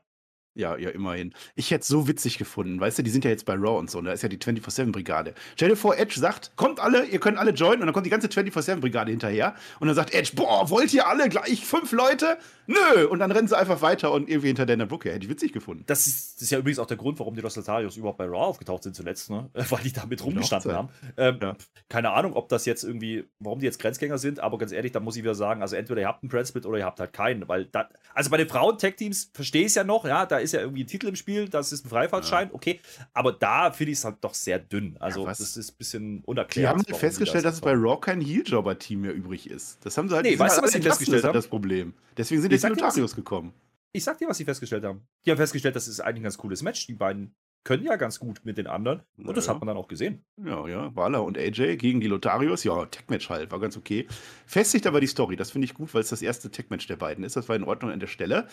Ja, ja, immerhin. Ich hätte es so witzig gefunden, weißt du, die sind ja jetzt bei Raw und so, und da ist ja die 24-7-Brigade. Stell dir vor, Edge sagt, kommt alle, ihr könnt alle joinen, und dann kommt die ganze 24-7-Brigade hinterher, und dann sagt Edge, boah, wollt ihr alle gleich fünf Leute? Nö! Und dann rennen sie einfach weiter und irgendwie hinter Dana Brooke. Hätte ich witzig gefunden. Das ist, das ist, ja übrigens auch der Grund, warum die Los Lotarios überhaupt bei Raw aufgetaucht sind zuletzt, ne? Weil die damit rumgestanden haben. Ähm, ja. Keine Ahnung, ob das jetzt irgendwie, warum die jetzt Grenzgänger sind, aber ganz ehrlich, da muss ich wieder sagen, also entweder ihr habt einen Brandsplit oder ihr habt halt keinen, weil da, also bei den Frauen-Tech-Teams verstehe ich es ja noch, ja, da ist ja irgendwie ein Titel im Spiel, das ist ein Freifahrtschein, ja. okay, aber da finde ich es halt doch sehr dünn. Also ja, das ist ein bisschen unerklärlich. Die haben halt festgestellt, das dass es bei Raw kein Heel-Jobber-Team mehr übrig ist. Das haben sie halt, nee, weißt halt du, was sie festgestellt haben? Das Problem. Deswegen sind die Notarios gekommen. Ich sag dir, was sie festgestellt haben. Die haben festgestellt, das ist eigentlich ein ganz cooles Match. Die beiden können ja ganz gut mit den anderen. Und naja. das hat man dann auch gesehen. Ja, ja. Wala und AJ gegen die Lotarios. Ja, Tech-Match halt, war ganz okay. Festigt aber die Story. Das finde ich gut, weil es das erste Tech-Match der beiden ist. Das war in Ordnung an der Stelle.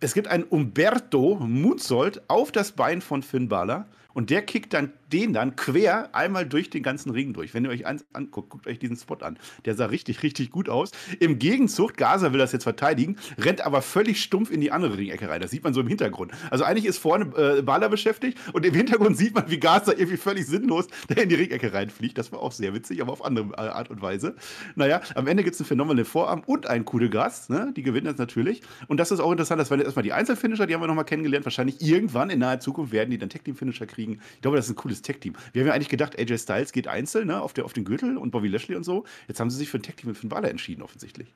Es gibt ein Umberto Moonsault auf das Bein von Finn Balor. Und der kickt dann den dann quer einmal durch den ganzen Ring durch. Wenn ihr euch eins anguckt, guckt euch diesen Spot an. Der sah richtig, richtig gut aus. Im Gegenzug, Gaza will das jetzt verteidigen, rennt aber völlig stumpf in die andere Ringecke rein. Das sieht man so im Hintergrund. Also eigentlich ist vorne äh, Bala beschäftigt und im Hintergrund sieht man, wie Gaza irgendwie völlig sinnlos in die Ringecke reinfliegt. Das war auch sehr witzig, aber auf andere äh, Art und Weise. Naja, am Ende gibt es einen phänomenalen Vorarm und einen Coup de. Ne? Die gewinnen das natürlich. Und das ist auch interessant. Das waren jetzt erstmal die Einzelfinisher, die haben wir nochmal kennengelernt. Wahrscheinlich irgendwann in naher Zukunft werden die dann Tech-Team-Finisher kriegen kriegen. Ich glaube, das ist ein cooles Tech-Team. Wir haben ja eigentlich gedacht, AJ Styles geht einzeln ne, auf, der, auf den Gürtel und Bobby Lashley und so. Jetzt haben sie sich für ein Tech-Team mit Finn Balor entschieden, offensichtlich.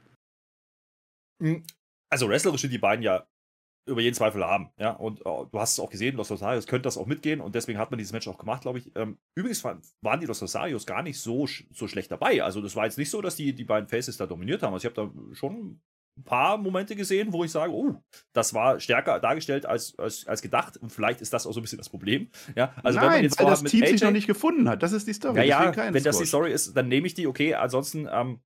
Hm, also wrestlerisch sind die beiden ja über jeden Zweifel haben. Ja, und uh, du hast es auch gesehen, Los Rosarios könnte das auch mitgehen und deswegen hat man dieses Match auch gemacht, glaube ich. Ähm, übrigens waren die Los Rosarios gar nicht so, so schlecht dabei. Also, das war jetzt nicht so, dass die, die beiden Faces da dominiert haben. Also, ich habe da schon ein paar Momente gesehen, wo ich sage, oh, das war stärker dargestellt als, als, als gedacht. Und vielleicht ist das auch so ein bisschen das Problem. Ja, also Nein, wenn man jetzt weil das Team AJ, sich noch nicht gefunden hat. Das ist die Story. Ja, ja wenn das die Story ist, dann nehme ich die. Okay, ansonsten ähm,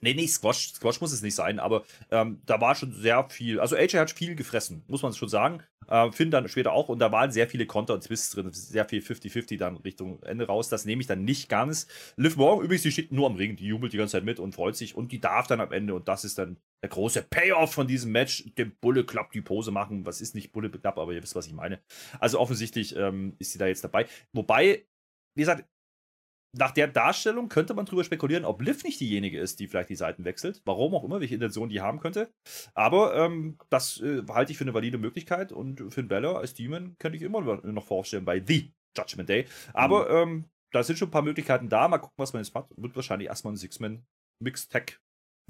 Nee, nicht Squash. Squash muss es nicht sein, aber ähm, da war schon sehr viel. Also AJ hat viel gefressen, muss man schon sagen. Äh, Finn dann später auch. Und da waren sehr viele Konter und Twists drin. Sehr viel 50-50 dann Richtung Ende raus. Das nehme ich dann nicht ganz. Liv Morgan übrigens, die steht nur am Ring. Die jubelt die ganze Zeit mit und freut sich. Und die darf dann am Ende. Und das ist dann der große Payoff von diesem Match. Dem Bulle Club die Pose machen. Was ist nicht Bulle Club, aber ihr wisst, was ich meine. Also offensichtlich ähm, ist sie da jetzt dabei. Wobei, wie gesagt, nach der Darstellung könnte man darüber spekulieren, ob Liv nicht diejenige ist, die vielleicht die Seiten wechselt. Warum auch immer, welche Intention die haben könnte. Aber ähm, das äh, halte ich für eine valide Möglichkeit und Finn Balor als Demon könnte ich immer noch vorstellen bei The Judgment Day. Aber mhm. ähm, da sind schon ein paar Möglichkeiten da. Mal gucken, was man jetzt macht. Wird wahrscheinlich erstmal ein Six-Man-Mix-Tag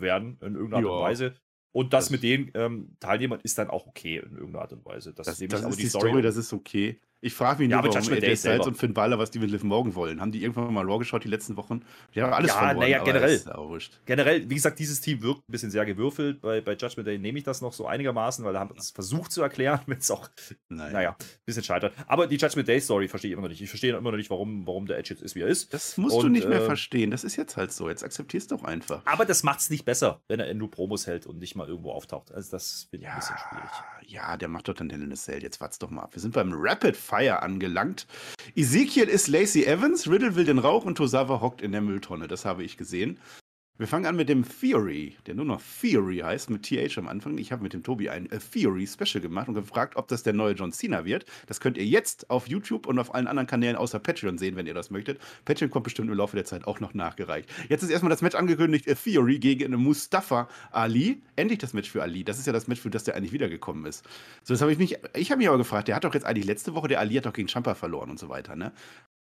werden in irgendeiner Art und Weise. Und das, das mit den ähm, Teilnehmern ist dann auch okay in irgendeiner Art und Weise. Das, das, das ist die Story, Story, das ist okay. Ich frage mich ja, nur, warum AJ Styles und Finn Balor, was die mit Liv Morgan wollen. Haben die irgendwann mal Raw geschaut die letzten Wochen? Die haben alles ja, verloren. Naja, generell. Generell, wie gesagt, dieses Team wirkt ein bisschen sehr gewürfelt. Bei, bei Judgment Day nehme ich das noch so einigermaßen, weil da haben es versucht zu erklären, wenn es auch, naja. naja, ein bisschen scheitert. Aber die Judgment Day Story verstehe ich immer noch nicht. Ich verstehe immer noch nicht, warum, warum der Edge jetzt ist, wie er ist. Das musst und, du nicht mehr äh, verstehen. Das ist jetzt halt so. Jetzt akzeptierst du doch einfach. Aber das macht es nicht besser, wenn er nur Promos hält und nicht mal irgendwo auftaucht. Also, das finde ich ja, ein bisschen schwierig. Ja, der macht doch dann Hell in Cell. Jetzt wart's doch mal ab. Wir sind beim Rapid Fire angelangt gelangt. Ezekiel ist Lacey Evans, Riddle will den Rauch und Tosawa hockt in der Mülltonne. Das habe ich gesehen. Wir fangen an mit dem Theory, der nur noch Theory heißt, mit TH am Anfang. Ich habe mit dem Tobi ein Theory Special gemacht und gefragt, ob das der neue John Cena wird. Das könnt ihr jetzt auf YouTube und auf allen anderen Kanälen außer Patreon sehen, wenn ihr das möchtet. Patreon kommt bestimmt im Laufe der Zeit auch noch nachgereicht. Jetzt ist erstmal das Match angekündigt, A Theory gegen Mustafa Ali. Endlich das Match für Ali. Das ist ja das Match, für das der eigentlich wiedergekommen ist. So, das habe ich mich, ich habe mich aber gefragt, der hat doch jetzt eigentlich letzte Woche, der Ali hat doch gegen Champa verloren und so weiter, ne?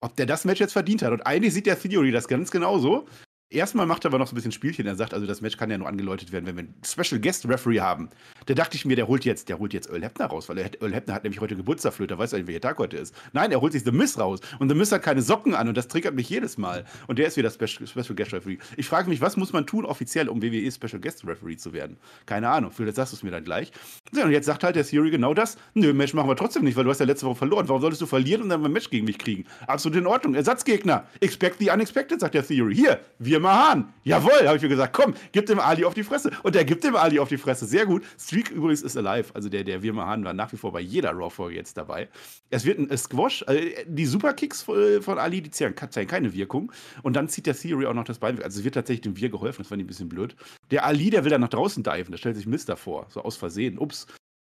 ob der das Match jetzt verdient hat. Und eigentlich sieht der Theory das ganz genauso. Erstmal macht er aber noch so ein bisschen Spielchen. Er sagt, also das Match kann ja nur angeläutet werden, wenn wir einen Special Guest Referee haben. Da dachte ich mir, der holt jetzt, der holt jetzt Earl Hebner raus, weil Earl Hebner hat nämlich heute Geburtstagflöter, weiß ja nicht, welcher Tag heute ist. Nein, er holt sich The Miss raus. Und The Miss hat keine Socken an und das triggert mich jedes Mal. Und der ist wieder Special, Special Guest Referee. Ich frage mich, was muss man tun, offiziell, um WWE Special Guest Referee zu werden? Keine Ahnung. Vielleicht sagst du es mir dann gleich. So, und jetzt sagt halt der Theory genau das. Nö, Match machen wir trotzdem nicht, weil du hast ja letzte Woche verloren. Warum solltest du verlieren und dann ein Match gegen mich kriegen? Absolut in Ordnung. Ersatzgegner. Expect the unexpected, sagt der Theory. Hier, wir Mahan. Ja, Jawohl, habe ich mir gesagt, komm, gib dem Ali auf die Fresse. Und der gibt dem Ali auf die Fresse. Sehr gut. Streak übrigens ist alive. Also der, der Wirma Hahn war nach wie vor bei jeder Raw-Folge jetzt dabei. Es wird ein Squash. Äh, die Superkicks von Ali, die zeigen keine Wirkung. Und dann zieht der Theory auch noch das Bein weg. Also es wird tatsächlich dem Wir geholfen. Das fand ich ein bisschen blöd. Der Ali, der will dann nach draußen diven. Da stellt sich Mist davor. So aus Versehen. Ups.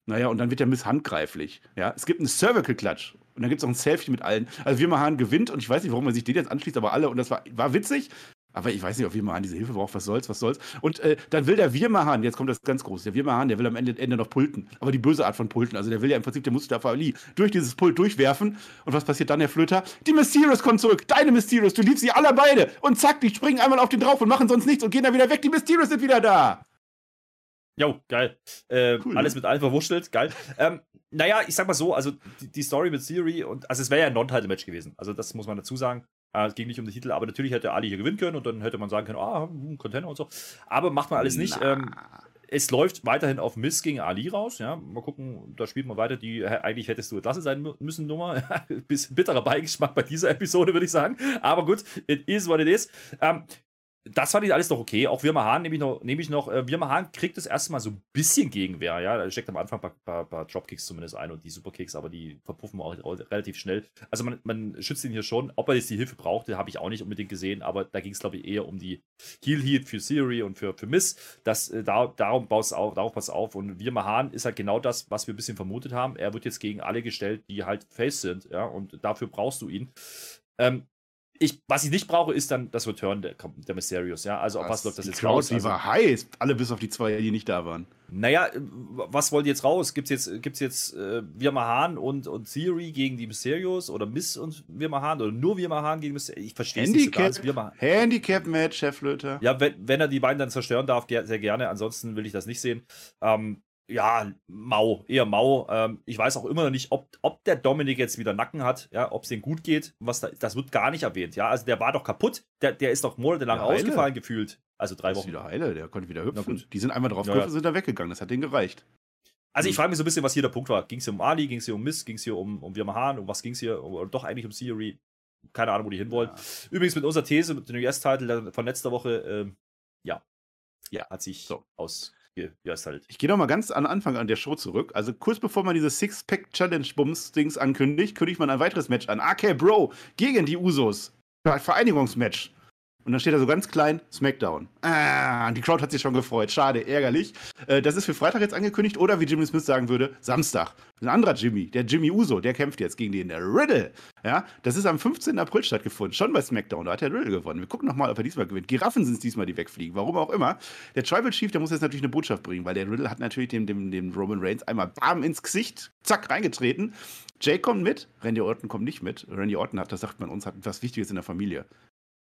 Naja, und dann wird der Miss handgreiflich. Ja, es gibt einen Cervical-Klatsch. Und dann gibt es auch ein Selfie mit allen. Also Wirma Hahn gewinnt und ich weiß nicht, warum man sich den jetzt anschließt, aber alle. Und das war, war witzig. Aber ich weiß nicht, ob Wirmahan diese Hilfe braucht. Was soll's, was soll's. Und äh, dann will der Wirmahan, jetzt kommt das ganz groß, der Wirmahan, der will am Ende, Ende noch pulten. Aber die böse Art von pulten. Also der will ja im Prinzip, der Mustafa Ali durch dieses Pult durchwerfen. Und was passiert dann, Herr Flöter? Die Mysterios kommt zurück. Deine Mysterios, du liebst sie alle beide. Und zack, die springen einmal auf den drauf und machen sonst nichts und gehen dann wieder weg. Die Mysterios sind wieder da. Jo, geil. Äh, cool, alles ne? mit allen verwurschtelt, geil. ähm, naja, ich sag mal so, also die, die Story mit Theory und also es wäre ja ein Non-Title-Match gewesen. Also das muss man dazu sagen. Äh, es ging nicht um den Titel, aber natürlich hätte Ali hier gewinnen können und dann hätte man sagen können, ah, hm, Container und so. Aber macht man alles nicht. Ähm, es läuft weiterhin auf Miss gegen Ali raus. Ja, mal gucken, da spielt man weiter die, eigentlich hättest du entlassen sein müssen Nummer. Bisschen bitterer Beigeschmack bei dieser Episode, würde ich sagen. Aber gut, it is what it is. Ähm, das fand ich alles noch okay. Auch Wirma Hahn nehme ich noch. Nehme ich noch äh, Wirma Hahn kriegt das erstmal so ein bisschen Gegenwehr. Ja, da steckt am Anfang ein paar, paar, paar, Dropkicks zumindest ein und die Superkicks, aber die verpuffen auch relativ schnell. Also man, man schützt ihn hier schon. Ob er jetzt die Hilfe brauchte, habe ich auch nicht unbedingt gesehen, aber da ging es, glaube ich, eher um die Heal Heat für Siri und für, für Miss. Das, äh, da, darum baust auf, darauf pass auf. Und Wirma Hahn ist halt genau das, was wir ein bisschen vermutet haben. Er wird jetzt gegen alle gestellt, die halt Face sind, ja, und dafür brauchst du ihn. Ähm, ich, was ich nicht brauche, ist dann das Return der, der Mysterios, ja. Also, was, was läuft das jetzt Crowd, raus? Die also, war heiß. Alle bis auf die zwei, die nicht da waren. Naja, was wollt ihr jetzt raus? Gibt es jetzt, gibt's jetzt äh, Wirmahan und, und Theory gegen die Mysterios oder Miss und Wirmahan oder nur Wirmahan gegen Mysterios? Ich verstehe es nicht so ganz. Handicap-Match, Cheflöter. Ja, wenn, wenn er die beiden dann zerstören darf, sehr gerne. Ansonsten will ich das nicht sehen. Ähm, ja, mau, eher mau. Ähm, ich weiß auch immer noch nicht, ob, ob der Dominik jetzt wieder Nacken hat, ja, ob es dem gut geht. Was da, das wird gar nicht erwähnt, ja. Also der war doch kaputt, der, der ist doch monatelang ja, ausgefallen gefühlt. Also drei ist Wochen. wieder heile, der konnte wieder hüpfen. gut. Die sind einmal drauf Ja, ja. sind dann weggegangen. Das hat denen gereicht. Also ich Hm. frage mich so ein bisschen, was hier der Punkt war. Ging es hier um Ali, ging es hier um Mist, ging es hier um, um Wirmahan, um was ging es hier? Oder doch eigentlich um Theory? Keine Ahnung, wo die hinwollen. Übrigens mit unserer These, mit dem US-Titel von letzter Woche, ähm, ja. Ja, hat sich So. aus US-Titel. Ich gehe noch mal ganz an Anfang an der Show zurück. Also kurz bevor man diese Six-Pack-Challenge-Bums-Dings ankündigt, kündigt man ein weiteres Match an. AK Bro gegen die Usos. Vereinigungsmatch. Und dann steht da so ganz klein SmackDown. Ah, die Crowd hat sich schon gefreut. Schade, ärgerlich. Äh, das ist für Freitag jetzt angekündigt oder wie Jimmy Smith sagen würde, Samstag. Ein anderer Jimmy, der Jimmy Uso, der kämpft jetzt gegen den Riddle. Ja, das ist am 15. April stattgefunden, schon bei SmackDown. Da hat der Riddle gewonnen. Wir gucken noch mal, ob er diesmal gewinnt. Giraffen sind es diesmal, die wegfliegen. Warum auch immer. Der Tribal Chief, der muss jetzt natürlich eine Botschaft bringen, weil der Riddle hat natürlich dem, dem, dem Roman Reigns einmal bam ins Gesicht, zack, reingetreten. Jay kommt mit, Randy Orton kommt nicht mit. Randy Orton hat, das sagt man uns, hat was Wichtiges in der Familie.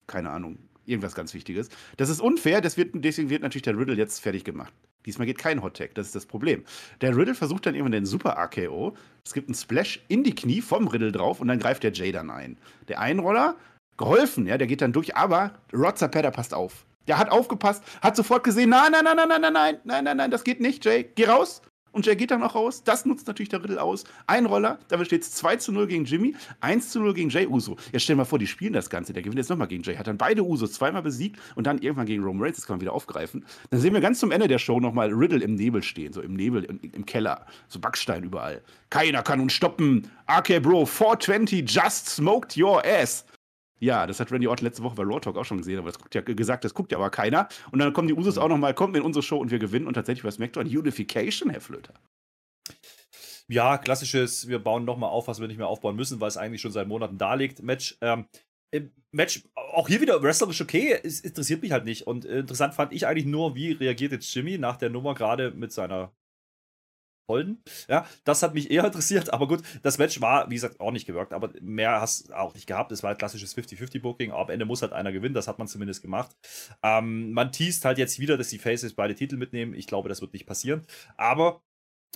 Keine Ahnung, irgendwas ganz Wichtiges. Das ist unfair, das wird, deswegen wird natürlich der Riddle jetzt fertig gemacht. Diesmal geht kein Hot Tag, das ist das Problem. Der Riddle versucht dann irgendwann den Super RKO. Es gibt einen Splash in die Knie vom Riddle drauf und dann greift der Jay dann ein. Der Einroller, geholfen, ja, der geht dann durch, aber Rod Zapata passt auf. Der hat aufgepasst, hat sofort gesehen, nein, nein, nein, nein, nein, nein, nein, nein, nein, das geht nicht, Jay, geh raus. Und Jay geht dann auch raus. Das nutzt natürlich der Riddle aus. Ein Roller, damit steht es 2 zu 0 gegen Jimmy, 1 zu 0 gegen Jay Uso. Jetzt stell mal vor, die spielen das Ganze. Der gewinnt jetzt nochmal gegen Jay. Hat dann beide Usos zweimal besiegt und dann irgendwann gegen Roman Reigns. Das kann man wieder aufgreifen. Dann sehen wir ganz zum Ende der Show nochmal Riddle im Nebel stehen. So im Nebel, im, im Keller. So Backstein überall. Keiner kann uns stoppen. RK Bro, 420 just smoked your ass. Ja, das hat Randy Orton letzte Woche bei Raw Talk auch schon gesehen, aber das guckt ja gesagt, das guckt ja aber keiner. Und dann kommen die Usos auch nochmal, kommen in unsere Show und wir gewinnen und tatsächlich bei SmackDown Unification, Herr Flöter. Ja, klassisches, wir bauen nochmal auf, was wir nicht mehr aufbauen müssen, weil es eigentlich schon seit Monaten da liegt. Match. Ähm, Match, auch hier wieder wrestlerisch okay, es interessiert mich halt nicht. Und äh, interessant fand ich eigentlich nur, wie reagiert jetzt Jimmy nach der Nummer gerade mit seiner Holden. Ja, das hat mich eher interessiert, aber gut, das Match war, wie gesagt, auch nicht gewirkt, aber mehr hast du auch nicht gehabt. Es war ein klassisches 50-50-Booking, aber am Ende muss halt einer gewinnen, das hat man zumindest gemacht. Ähm, man teast halt jetzt wieder, dass die Faces beide Titel mitnehmen. Ich glaube, das wird nicht passieren, aber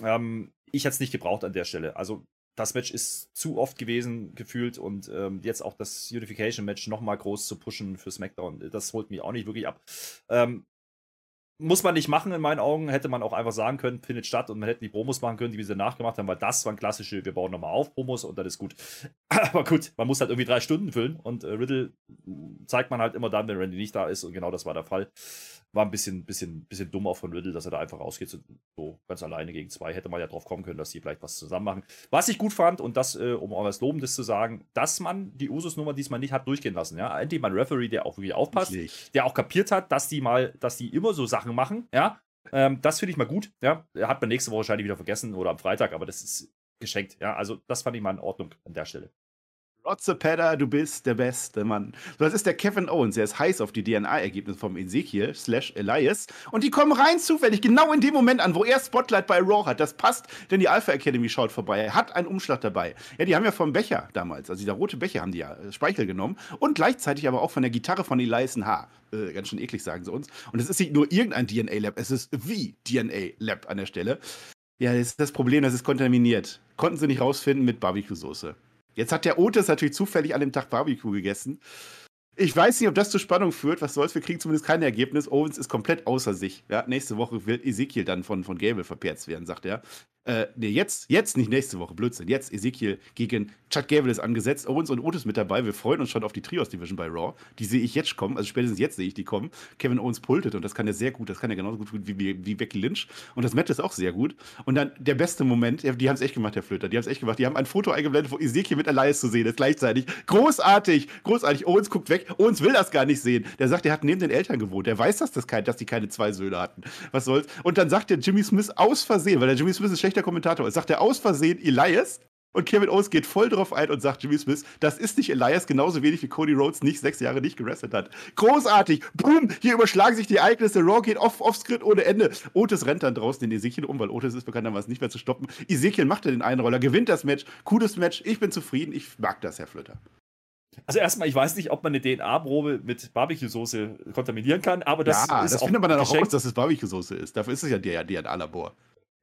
ähm, ich hätte es nicht gebraucht an der Stelle. Also, das Match ist zu oft gewesen, gefühlt, und ähm, jetzt auch das Unification-Match nochmal groß zu pushen für SmackDown, das holt mich auch nicht wirklich ab. Ähm, muss man nicht machen, in meinen Augen. Hätte man auch einfach sagen können, findet statt und man hätte die Promos machen können, die wir sie nachgemacht haben, weil das waren klassische, wir bauen nochmal auf Promos und dann ist gut. Aber gut, man muss halt irgendwie drei Stunden füllen und äh, Riddle zeigt man halt immer dann, wenn Randy nicht da ist und genau das war der Fall. War ein bisschen, bisschen, bisschen dumm auch von Riddle, dass er da einfach rausgeht, so, ganz alleine gegen zwei. Hätte man ja drauf kommen können, dass die vielleicht was zusammen machen. Was ich gut fand, und das, äh, um auch was Lobendes zu sagen, dass man die Usus-Nummer diesmal nicht hat durchgehen lassen. Ja? Endlich mal ein Referee, der auch wirklich aufpasst Nicht. der auch kapiert hat, dass die mal, dass die immer so Sachen machen, ja. Ähm, das finde ich mal gut, ja. Er hat man nächste Woche wahrscheinlich wieder vergessen oder am Freitag, aber das ist geschenkt, ja. Also, das fand ich mal in Ordnung an der Stelle. Zapata, du bist der beste Mann. So, das ist der Kevin Owens, der ist heiß auf die DNA-Ergebnisse vom Ezekiel slash Elias. Und die kommen rein zufällig genau in dem Moment an, wo er Spotlight bei Raw hat. Das passt, denn die Alpha Academy schaut vorbei. Er hat einen Umschlag dabei. Ja, die haben ja vom Becher damals, also dieser rote Becher haben die ja äh, Speichel genommen. Und gleichzeitig aber auch von der Gitarre von Elias Haar. Äh, ganz schön eklig, sagen sie uns. Und es ist nicht nur irgendein DNA-Lab, es ist wie DNA-Lab an der Stelle. Ja, das ist das Problem, das ist kontaminiert. Konnten sie nicht rausfinden mit Barbecue-Soße. Jetzt hat der Otis natürlich zufällig an dem Tag Barbecue gegessen. Ich weiß nicht, ob das zu Spannung führt. Was soll's? Wir kriegen zumindest kein Ergebnis. Owens ist komplett außer sich. Ja, nächste Woche wird Ezekiel dann von, von Gable verperzt werden, sagt er. Äh, nee, jetzt, jetzt nicht nächste Woche, Blödsinn. Jetzt Ezekiel gegen Chad Gable ist angesetzt. Owens und Otis mit dabei. Wir freuen uns schon auf die Trios Division bei Raw. Die sehe ich jetzt kommen. Also spätestens jetzt sehe ich die kommen. Kevin Owens pultet und das kann er sehr gut. Das kann er genauso gut wie, wie, wie Becky Lynch. Und das Match ist auch sehr gut. Und dann der beste Moment, die haben es echt gemacht, Herr Flöter. Die haben es echt gemacht. Die haben ein Foto eingeblendet, wo Ezekiel mit Elias zu sehen ist gleichzeitig. Großartig, großartig. Owens guckt weg. Owens will das gar nicht sehen. Der sagt, er hat neben den Eltern gewohnt. Der weiß, dass, das kein, dass die keine zwei Söhne hatten. Was soll's. Und dann sagt der Jimmy Smith aus Versehen, weil der Jimmy Smith ein schlechter Kommentator ist, sagt er aus Versehen Elias. Und Kevin Owens geht voll drauf ein und sagt Jimmy Smith, das ist nicht Elias, genauso wenig wie Cody Rhodes nicht sechs Jahre nicht gewrestelt hat. Großartig. Boom, hier überschlagen sich die Ereignisse. Raw geht off, off Script ohne Ende. Otis rennt dann draußen in Ezekiel um, weil Otis ist bekanntermaßen nicht mehr zu stoppen. Ezekiel macht den Einroller, gewinnt das Match. Cooles Match. Ich bin zufrieden. Ich mag das, Herr Flöter. Also erstmal, ich weiß nicht, ob man eine DNA-Probe mit Barbecue-Soße kontaminieren kann, aber das ja, ist das auch findet man dann auch raus, dass es Barbecue-Soße ist. Dafür ist es ja der DNA-Labor.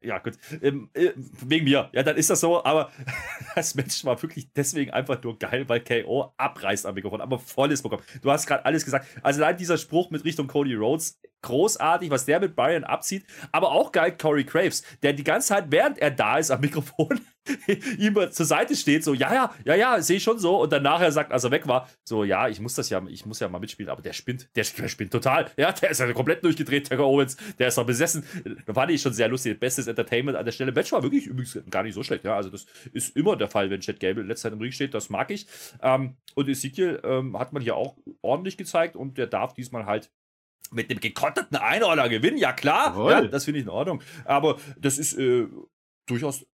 Ja, gut. Ähm, äh, wegen mir. Ja, dann ist das so. Aber das Match war wirklich deswegen einfach nur geil, weil KO abreißt am Mikrofon, aber volles Programm. Du hast gerade alles gesagt. Also allein dieser Spruch mit Richtung Cody Rhodes, großartig, was der mit Byron abzieht. Aber auch geil Corey Graves, der die ganze Zeit, während er da ist am Mikrofon, ihm zur Seite steht, so, ja, ja, ja, ja, sehe ich schon so. Und dann nachher sagt, als er weg war, so, ja, ich muss das ja, ich muss ja mal mitspielen, aber der spinnt, der, der spinnt total. Ja, der ist ja komplett durchgedreht, Tucker Owens, der ist doch besessen. Da fand ich schon sehr lustig. Bestes Entertainment an der Stelle. Match war wirklich übrigens gar nicht so schlecht, ja. Also, das ist immer der Fall, wenn Chad Gable letzte Zeit im Ring steht, das mag ich. Ähm, und Ezekiel ähm, hat man hier auch ordentlich gezeigt und der darf diesmal halt mit dem gekonterten Einordner gewinnen, ja klar, ja, das finde ich in Ordnung. Aber das ist äh, durchaus